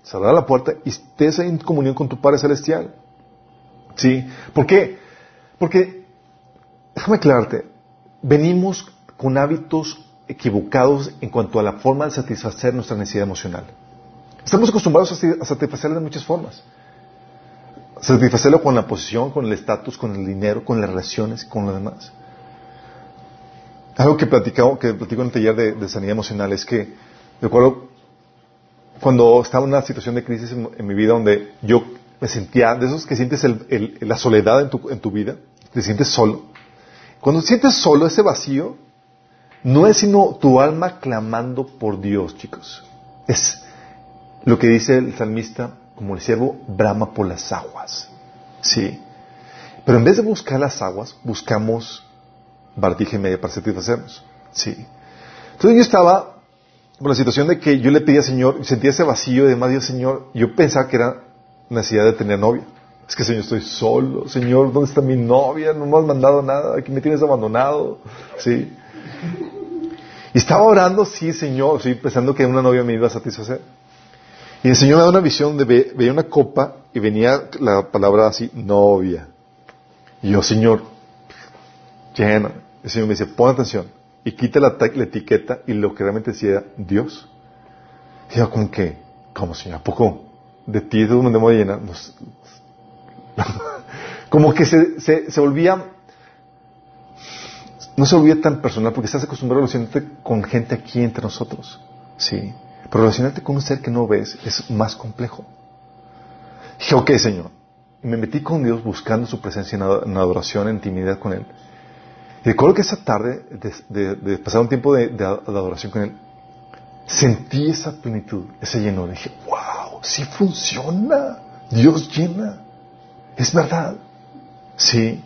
Speaker 1: cerrar la puerta y estés en comunión con tu Padre Celestial. ¿Sí? ¿Por qué? Porque, déjame aclararte, venimos con hábitos equivocados en cuanto a la forma de satisfacer nuestra necesidad emocional. Estamos acostumbrados a satisfacerla de muchas formas. Satisfacerlo con la posición, con el estatus, con el dinero, con las relaciones, con lo demás. Algo que platico, que platico en el taller de, sanidad emocional es que, de acuerdo, cuando estaba en una situación de crisis en mi vida donde yo me sentía, de esos que sientes la soledad en tu, en tu vida, te sientes solo. Cuando sientes solo ese vacío, no es sino tu alma clamando por Dios, chicos. Es lo que dice el salmista, como el siervo, brama por las aguas. Sí. Pero en vez de buscar las aguas, buscamos bartija media para satisfacernos. Sí. Entonces yo estaba con la situación de que yo le pedía al Señor, sentía ese vacío y demás, yo, Señor, yo pensaba que era necesidad de tener novia. Es que, Señor, estoy solo. Señor, ¿dónde está mi novia? No me has mandado nada. Aquí me tienes abandonado. Sí. Y estaba orando, sí, Señor, sí, pensando que una novia me iba a satisfacer. Y el Señor me da una visión de veía una copa y venía la palabra así, novia. Y yo, Señor, llena. El Señor me dice, pon atención. Y quita la, etiqueta y lo que realmente decía Dios. Y yo, ¿cómo que? ¿Cómo, Señor? ¿A poco? de ti es donde me llenar. [LAUGHS] como que se, se, volvía, no se volvía tan personal porque estás acostumbrado a relacionarte con gente aquí entre nosotros. Sí. Pero relacionarte con un ser que no ves es más complejo. Dije, ok, Señor. Y me metí con Dios buscando su presencia en adoración, en intimidad con Él. Y recuerdo que esa tarde, de, de, pasar un tiempo de, de, adoración con Él, sentí esa plenitud, ese lleno. Dije, wow, sí funciona. Dios llena. Es verdad. Sí.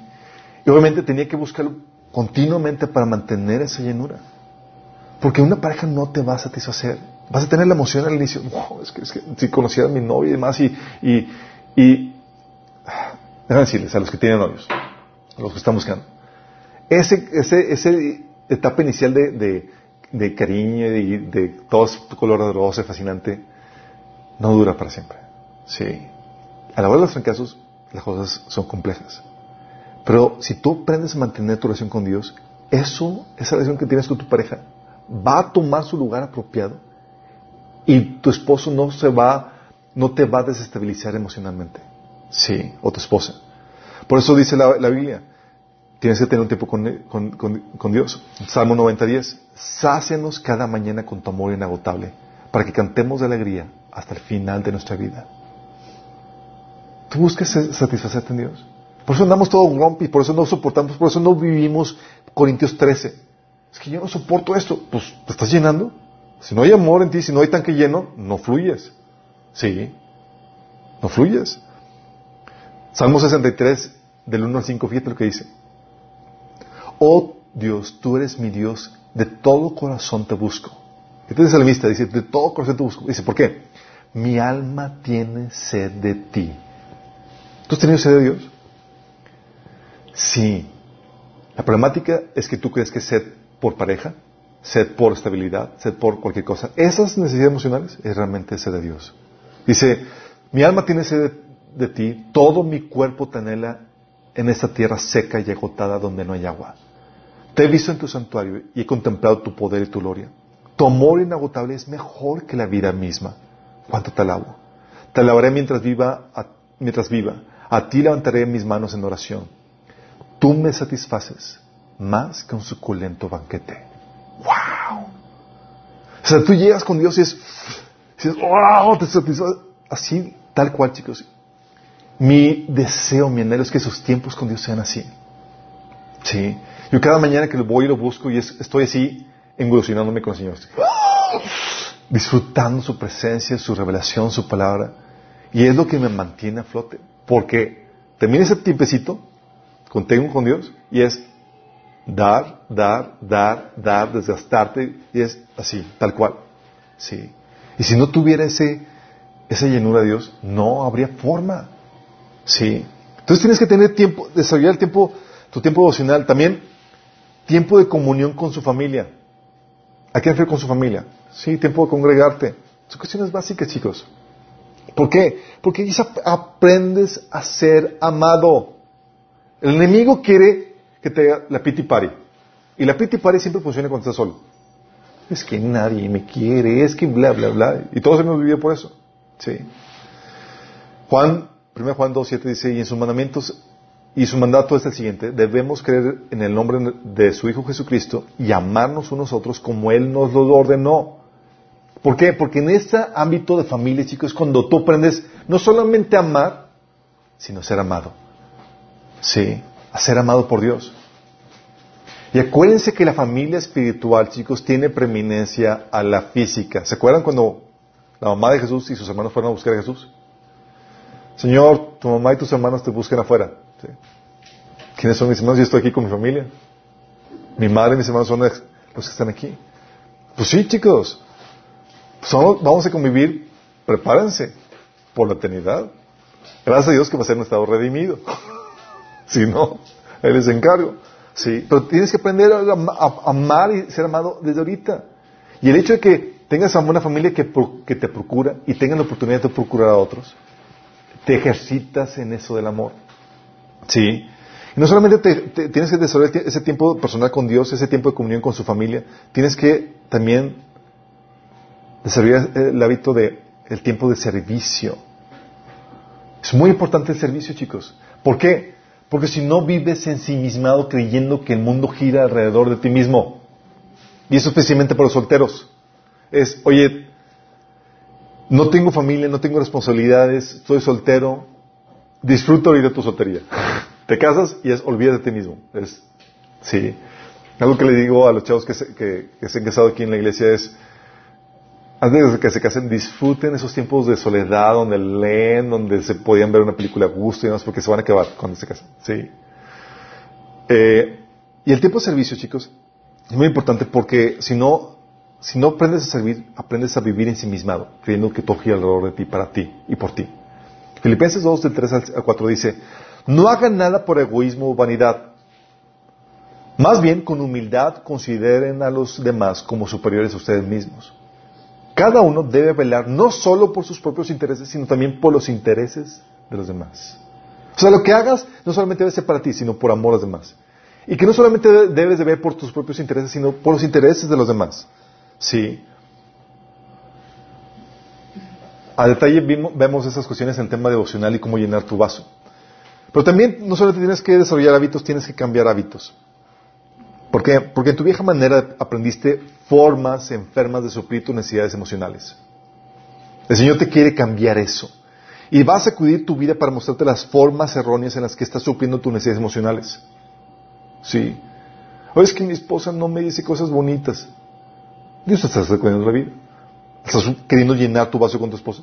Speaker 1: Y obviamente tenía que buscarlo continuamente para mantener esa llenura. Porque una pareja no te va a satisfacer. Vas a tener la emoción al inicio. Wow, es que, es que si conociera a mi novia y demás, y, y, y déjame decirles a los que tienen novios, los que están buscando. Ese, ese, ese etapa inicial de, de, de cariño y de, de, todo color de rosa fascinante no dura para siempre. Sí. A la hora de los fracasos, las cosas son complejas. Pero si tú aprendes a mantener tu relación con Dios, eso, esa relación que tienes con tu pareja, va a tomar su lugar apropiado y tu esposo no se va, no te va a desestabilizar emocionalmente. Sí, o tu esposa. Por eso dice la, Biblia, tienes que tener un tiempo con, Dios. Salmo 90.10, sácenos cada mañana con tu amor inagotable, para que cantemos de alegría hasta el final de nuestra vida. Tú buscas satisfacerte en Dios. Por eso andamos todos rompi, por eso no soportamos, por eso no vivimos Corintios 13. Es que yo no soporto esto. Pues te estás llenando. Si no hay amor en ti, si no hay tanque lleno, no fluyes. Sí, no fluyes. Salmo 63, del 1 al 5, fíjate lo que dice. Oh Dios, tú eres mi Dios, de todo corazón te busco. Este es el salmista, dice, de todo corazón te busco. Dice, ¿por qué? Mi alma tiene sed de ti. ¿Tú has tenido sed de Dios? Sí. La problemática es que tú crees que sed por pareja, sed por estabilidad, sed por cualquier cosa. Esas necesidades emocionales es realmente sed de Dios. Dice, mi alma tiene sed de, ti, todo mi cuerpo te anhela en esta tierra seca y agotada donde no hay agua. Te he visto en tu santuario y he contemplado tu poder y tu gloria. Tu amor inagotable es mejor que la vida misma. ¿Cuánto te alabo? Te alabaré mientras viva, mientras viva. A ti levantaré mis manos en oración. Tú me satisfaces más que un suculento banquete. ¡Wow! O sea, tú llegas con Dios y es, ¡wow! Te satisface. Así, tal cual, chicos. Mi deseo, mi anhelo es que sus tiempos con Dios sean así. Sí. Yo cada mañana que lo voy y lo busco y estoy así, engolosionándome con el Señor. Disfrutando su presencia, su revelación, su palabra. Y es lo que me mantiene a flote. Porque termina ese tiempecito contigo con Dios y es dar, dar, dar, dar, desgastarte y es así, tal cual. Sí. Y si no tuviera ese, esa llenura de Dios, no habría forma. Sí. Entonces tienes que tener tiempo, desarrollar el tiempo, tu tiempo devocional, también tiempo de comunión con su familia. ¿A qué hacer con su familia? Sí, tiempo de congregarte. Son cuestiones básicas, chicos. ¿Por qué? Porque aprendes a ser amado. El enemigo quiere que te haga la piti pari. Y la piti pari siempre funciona cuando estás solo. Es que nadie me quiere, es que bla, bla, bla. Y todos hemos vivido por eso. Sí. Juan, 1 Juan 2, 7 dice, y en sus mandamientos, y su mandato es el siguiente, debemos creer en el nombre de su Hijo Jesucristo y amarnos unos a otros como Él nos lo ordenó. ¿Por qué? Porque en este ámbito de familia, chicos, es cuando tú aprendes no solamente a amar, sino a ser amado. Sí, a ser amado por Dios. Y acuérdense que la familia espiritual, chicos, tiene preeminencia a la física. ¿Se acuerdan cuando la mamá de Jesús y sus hermanos fueron a buscar a Jesús? Señor, tu mamá y tus hermanos te buscan afuera. ¿Quiénes son mis hermanos? Yo estoy aquí con mi familia. Mi madre y mis hermanos son los que están aquí. Pues sí, chicos. Vamos a convivir. Prepárense por la eternidad. Gracias a Dios que va a ser un estado redimido. [LAUGHS] Si no, Él les encargo. Sí, pero tienes que aprender a, amar y ser amado desde ahorita. Y el hecho de que tengas a una familia que, que te procura y tengas la oportunidad de procurar a otros, te ejercitas en eso del amor. Sí. Y no solamente te, tienes que desarrollar ese tiempo personal con Dios, ese tiempo de comunión con su familia, tienes que también desarrollar el hábito de el tiempo de servicio. Es muy importante el servicio, chicos. ¿Por qué? Porque si no vives ensimismado creyendo que el mundo gira alrededor de ti mismo, y eso especialmente para los solteros, es, oye, no tengo familia, no tengo responsabilidades, estoy soltero, disfruta ahorita tu soltería. [LAUGHS] Te casas y es, olvídate de ti mismo. Es, sí. Algo que le digo a los chavos que se, que se han casado aquí en la iglesia es, antes de que se casen, disfruten esos tiempos de soledad donde leen, donde se podían ver una película a gusto y demás, porque se van a acabar cuando se casen. ¿sí? Eh, y el tiempo de servicio, chicos, es muy importante porque si no, si no aprendes a servir, aprendes a vivir ensimismado, creyendo que todo gira alrededor de ti, para ti y por ti. Filipenses 2, del 3 al 4 dice, no hagan nada por egoísmo o vanidad, Más bien, con humildad, consideren a los demás como superiores a ustedes mismos. Cada uno debe velar no solo por sus propios intereses, sino también por los intereses de los demás. O sea, lo que hagas no solamente debe ser para ti, sino por amor a los demás. Y que no solamente debes de ver por tus propios intereses, sino por los intereses de los demás. Sí. A detalle vemos esas cuestiones en el tema devocional y cómo llenar tu vaso. Pero también no solamente tienes que desarrollar hábitos, tienes que cambiar hábitos. ¿Por qué? Porque en tu vieja manera aprendiste formas enfermas de suplir tus necesidades emocionales. El Señor te quiere cambiar eso. Y va a sacudir tu vida para mostrarte las formas erróneas en las que estás supliendo tus necesidades emocionales. Sí. O es que mi esposa no me dice cosas bonitas. Dios te está sacudiendo la vida. Estás queriendo llenar tu vaso con tu esposa.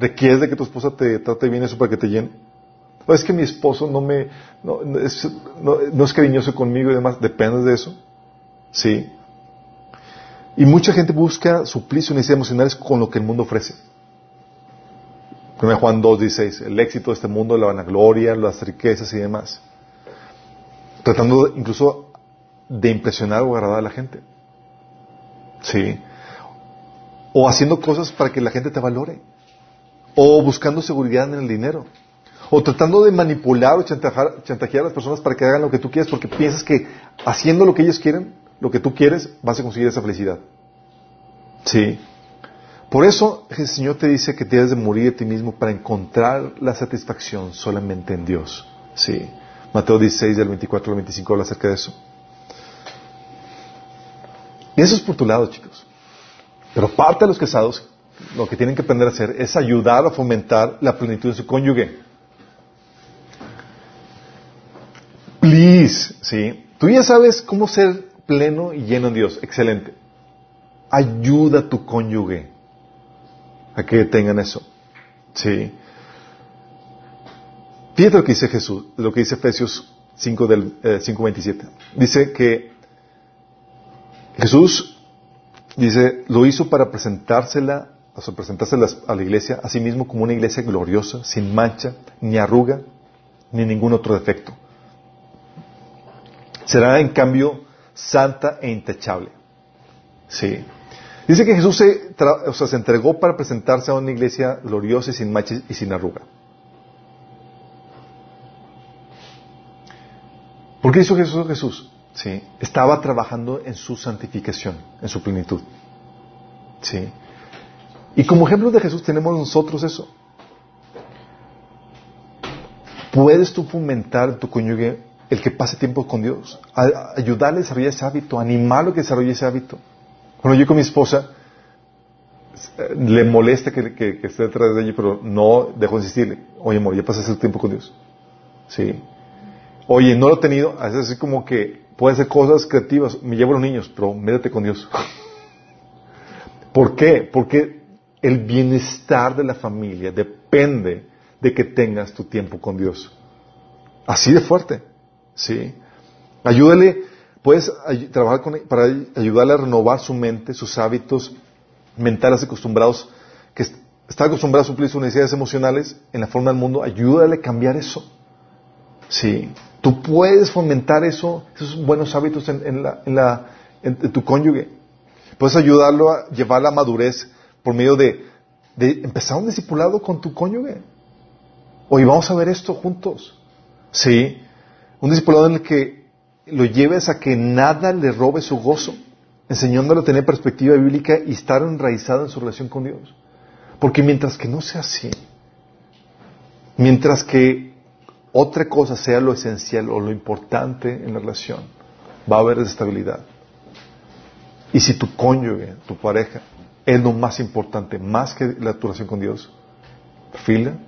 Speaker 1: ¿Requieres de que tu esposa te trate bien eso para que te llene? O es que mi esposo no me, no, es, no, es cariñoso conmigo y demás. ¿Depende de eso? Sí. Y mucha gente busca suplir sus necesidades emocionales con lo que el mundo ofrece. 1 Juan 2, 16, el éxito de este mundo, la vanagloria, las riquezas y demás. Tratando incluso de impresionar o agradar a la gente. Sí. O haciendo cosas para que la gente te valore. O buscando seguridad en el dinero. O tratando de manipular o chantajear, a las personas para que hagan lo que tú quieres porque piensas que haciendo lo que ellos quieren, lo que tú quieres, vas a conseguir esa felicidad. Sí. Por eso el Señor te dice que debes de morir de ti mismo para encontrar la satisfacción solamente en Dios. Sí. Mateo 16, del 24 al 25 habla acerca de eso. Y eso es por tu lado, chicos. Pero parte de los casados, lo que tienen que aprender a hacer es ayudar a fomentar la plenitud de su cónyuge. Please, ¿sí? Tú ya sabes cómo ser pleno y lleno en Dios. Excelente. Ayuda a tu cónyuge a que tengan eso. ¿Sí? Fíjate lo que dice Jesús, lo que dice Efesios 5 del 5:27. Eh, dice que Jesús dice, lo hizo para presentársela, o sea, presentársela a la iglesia a sí mismo como una iglesia gloriosa, sin mancha, ni arruga, ni ningún otro defecto. Será en cambio santa e intachable. Sí. Dice que Jesús se, o sea, se entregó para presentarse a una iglesia gloriosa y sin mancha y sin arruga. ¿Por qué hizo Jesús Jesús? ¿sí? estaba trabajando en su santificación, en su plenitud. ¿sí? Y como ejemplo de Jesús tenemos nosotros eso. ¿Puedes tú fomentar en tu cónyuge el que pase tiempo con Dios? ayudarle a desarrollar ese hábito, animarlo a que desarrolle ese hábito. Cuando yo con mi esposa, le molesta que, esté detrás de ella, pero no dejo de insistirle. Oye, amor, ya pasaste tiempo con Dios. Sí. Oye, no lo he tenido, es así como que puede hacer cosas creativas, me llevo a los niños, pero métete con Dios. [LAUGHS] ¿Por qué? Porque el bienestar de la familia depende de que tengas tu tiempo con Dios. Así de fuerte, ¿sí? Ayúdale, puedes trabajar con, para ayudarle a renovar su mente, sus hábitos mentales acostumbrados, que está acostumbrado a suplir sus necesidades emocionales en la forma del mundo, ayúdale a cambiar eso. Sí. Tú puedes fomentar eso, esos buenos hábitos en, la, tu cónyuge. Puedes ayudarlo a llevar la madurez por medio de, empezar un discipulado con tu cónyuge. Hoy vamos a ver esto juntos. Sí. Un discipulado en el que lo lleves a que nada le robe su gozo, enseñándole a tener perspectiva bíblica y estar enraizado en su relación con Dios. Porque mientras que no sea así, mientras que otra cosa sea lo esencial o lo importante en la relación, va a haber desestabilidad. Y si tu cónyuge, tu pareja, es lo más importante, más que la relación con Dios, fila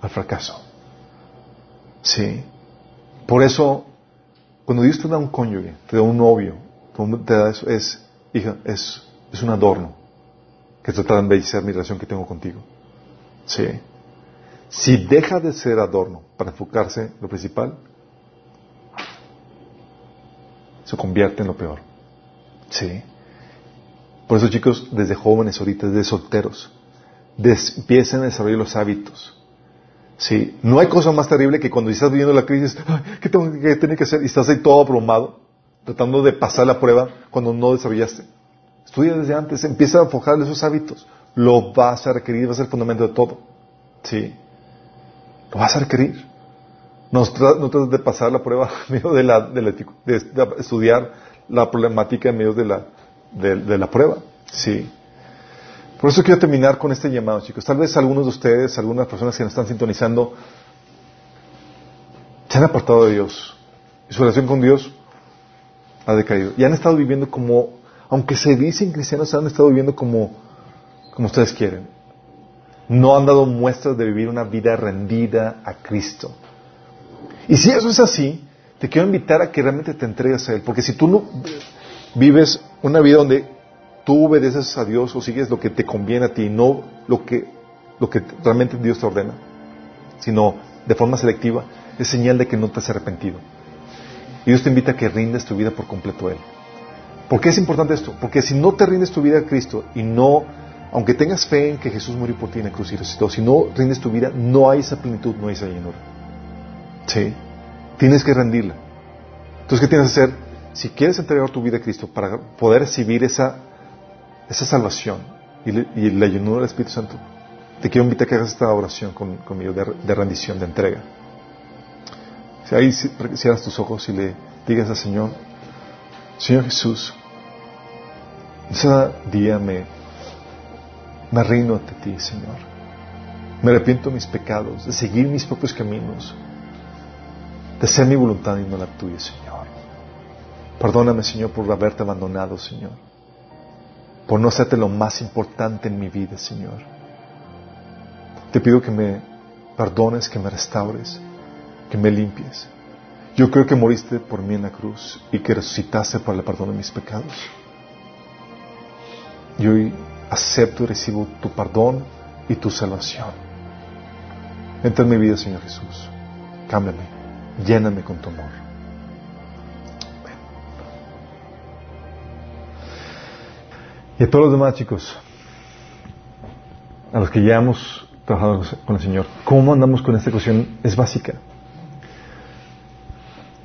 Speaker 1: al fracaso. Sí. Por eso, cuando Dios te da un cónyuge, te da un novio, eso, es, hija, es un adorno que trata de embellecer mi relación que tengo contigo. Sí. Si deja de ser adorno para enfocarse en lo principal, se convierte en lo peor. Sí. Por eso, chicos, desde jóvenes ahorita, desde solteros, empiecen a desarrollar los hábitos. Sí. No hay cosa más terrible que cuando estás viviendo la crisis, ¿qué tengo que tener que hacer? Y estás ahí todo abrumado. tratando de pasar la prueba cuando no desarrollaste. Estudia desde antes, empieza a forjar esos hábitos. Lo vas a requerir, va a ser el fundamento de todo. Sí. Lo vas a requerir. No, trates de pasar la prueba en medio de, la, de, estudiar la problemática en medio de la, de, la prueba. Sí. Por eso quiero terminar con este llamado, chicos. Tal vez algunos de ustedes, algunas personas que nos están sintonizando, se han apartado de Dios. Y su relación con Dios ha decaído. Y han estado viviendo como, aunque se dicen cristianos, han estado viviendo como, como ustedes quieren. No han dado muestras de vivir una vida rendida a Cristo. Y si eso es así, te quiero invitar a que realmente te entregues a Él. Porque si tú no vives una vida donde tú obedeces a Dios o sigues lo que te conviene a ti no lo que, lo que realmente Dios te ordena, sino de forma selectiva, es señal de que no te has arrepentido. Y Dios te invita a que rindes tu vida por completo a Él. ¿Por qué es importante esto? Porque si no te rindes tu vida a Cristo y no, aunque tengas fe en que Jesús murió por ti en la cruz si no rindes tu vida, no hay esa plenitud, no hay esa llenura. ¿Sí? Tienes que rendirla. Entonces, ¿qué tienes que hacer? Si quieres entregar tu vida a Cristo para poder recibir esa, esa salvación y, la llenura del Espíritu Santo, te quiero invitar a que hagas esta oración conmigo de, rendición, de entrega. Si ahí cierras tus ojos y le digas al Señor, Señor Jesús, ese día me, me rindo ante ti, Señor. Me arrepiento de mis pecados, de seguir mis propios caminos, de ser mi voluntad y no la tuya, Señor. Perdóname, Señor, por haberte abandonado, Señor. Por no hacerte lo más importante en mi vida, Señor. Te pido que me perdones, que me restaures, que me limpies. Yo creo que moriste por mí en la cruz y que resucitaste para el perdón de mis pecados. Yo hoy acepto y recibo tu perdón y tu salvación. Entra en mi vida, Señor Jesús. Cámbiame lléname con tu amor. Y a todos los demás chicos, a los que ya hemos trabajado con el Señor, ¿cómo andamos con esta cuestión? Es básica.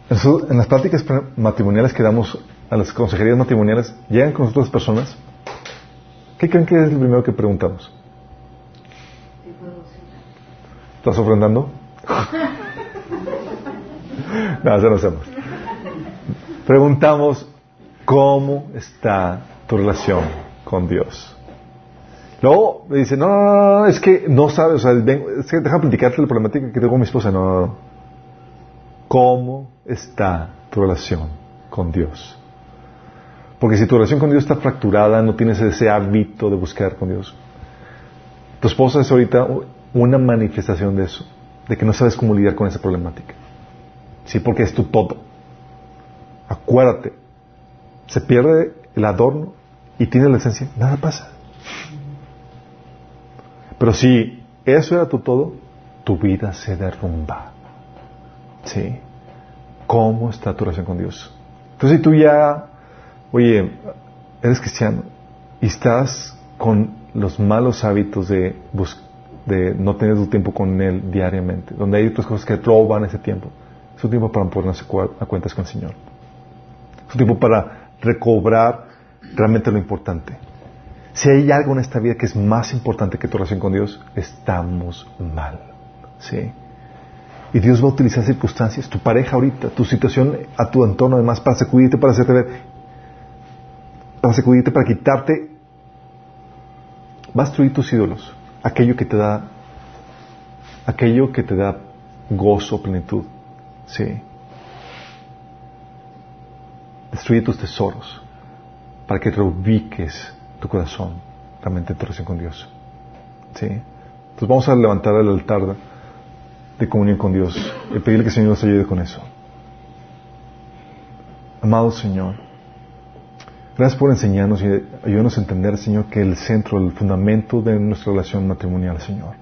Speaker 1: En las prácticas matrimoniales que damos a las consejerías matrimoniales, llegan con nosotros personas. ¿Qué creen que es lo primero que preguntamos? ¿Estás ofrendando? [LAUGHS] no, eso no hacemos. Preguntamos, ¿cómo está tu relación con Dios? Luego me dice, no, no, no, es que no sabes, o sea, es que deja platicarte la problemática que tengo con mi esposa. No, no, no. ¿Cómo está tu relación con Dios? Porque si tu relación con Dios está fracturada, no tienes ese hábito de buscar con Dios. Tu esposa es ahorita una manifestación de eso, de que no sabes cómo lidiar con esa problemática. Sí, porque es tu todo. Acuérdate, se pierde el adorno y tiene la esencia, nada pasa. Pero si eso era tu todo, tu vida se derrumba. ¿Sí? ¿Cómo está tu relación con Dios? Entonces, si tú ya, oye, eres cristiano y estás con los malos hábitos de, de no tener tu tiempo con Él diariamente, donde hay otras cosas que roban ese tiempo, es un tiempo para ponernos a cuentas con el Señor. Es un tiempo para recobrar realmente lo importante. Si hay algo en esta vida que es más importante que tu relación con Dios, estamos mal. ¿Sí? Y Dios va a utilizar circunstancias, tu pareja ahorita, tu situación, a tu entorno además, para sacudirte, para hacerte ver, para sacudirte, para quitarte, va a destruir tus ídolos, aquello que te da, aquello que te da gozo, plenitud. Sí. Destruye tus tesoros para que reubiques tu corazón realmente en tu relación con Dios. ¿Sí? Entonces vamos a levantar el altar de comunión con Dios y pedirle que el Señor nos ayude con eso. Amado Señor, gracias por enseñarnos y ayudarnos a entender, Señor, que el centro, el fundamento de nuestra relación matrimonial, Señor,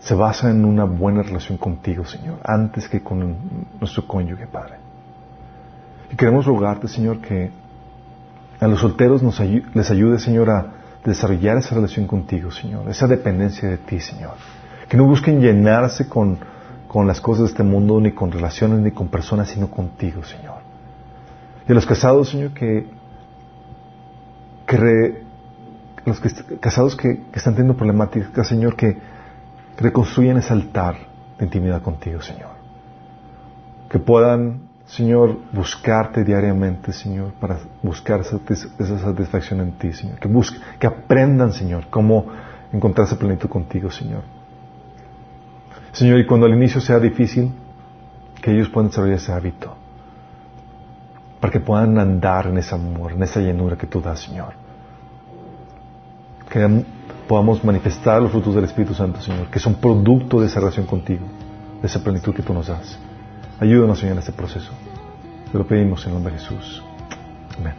Speaker 1: se basa en una buena relación contigo, Señor, antes que con nuestro cónyuge, Padre. Y queremos rogarte, Señor, que a los solteros nos les ayude, Señor, a desarrollar esa relación contigo, Señor, esa dependencia de ti, Señor. Que no busquen llenarse con, con las cosas de este mundo, ni con relaciones, ni con personas, sino contigo, Señor. Y a los casados, Señor, que, que los casados que, están teniendo problemáticas, Señor, que, reconstruyan ese altar de intimidad contigo, Señor. Que puedan, Señor, buscarte diariamente, Señor, para buscar esa, satisfacción en ti, Señor. Que, busque, que aprendan, Señor, cómo encontrarse plenitud contigo, Señor. Señor, y cuando al inicio sea difícil, que ellos puedan desarrollar ese hábito, para que puedan andar en ese amor, en esa llenura que tú das, Señor. Que podamos manifestar los frutos del Espíritu Santo, Señor, que son producto de esa relación contigo, de esa plenitud que tú nos das. Ayúdanos, Señor, en este proceso. Te lo pedimos en el nombre de Jesús. Amén.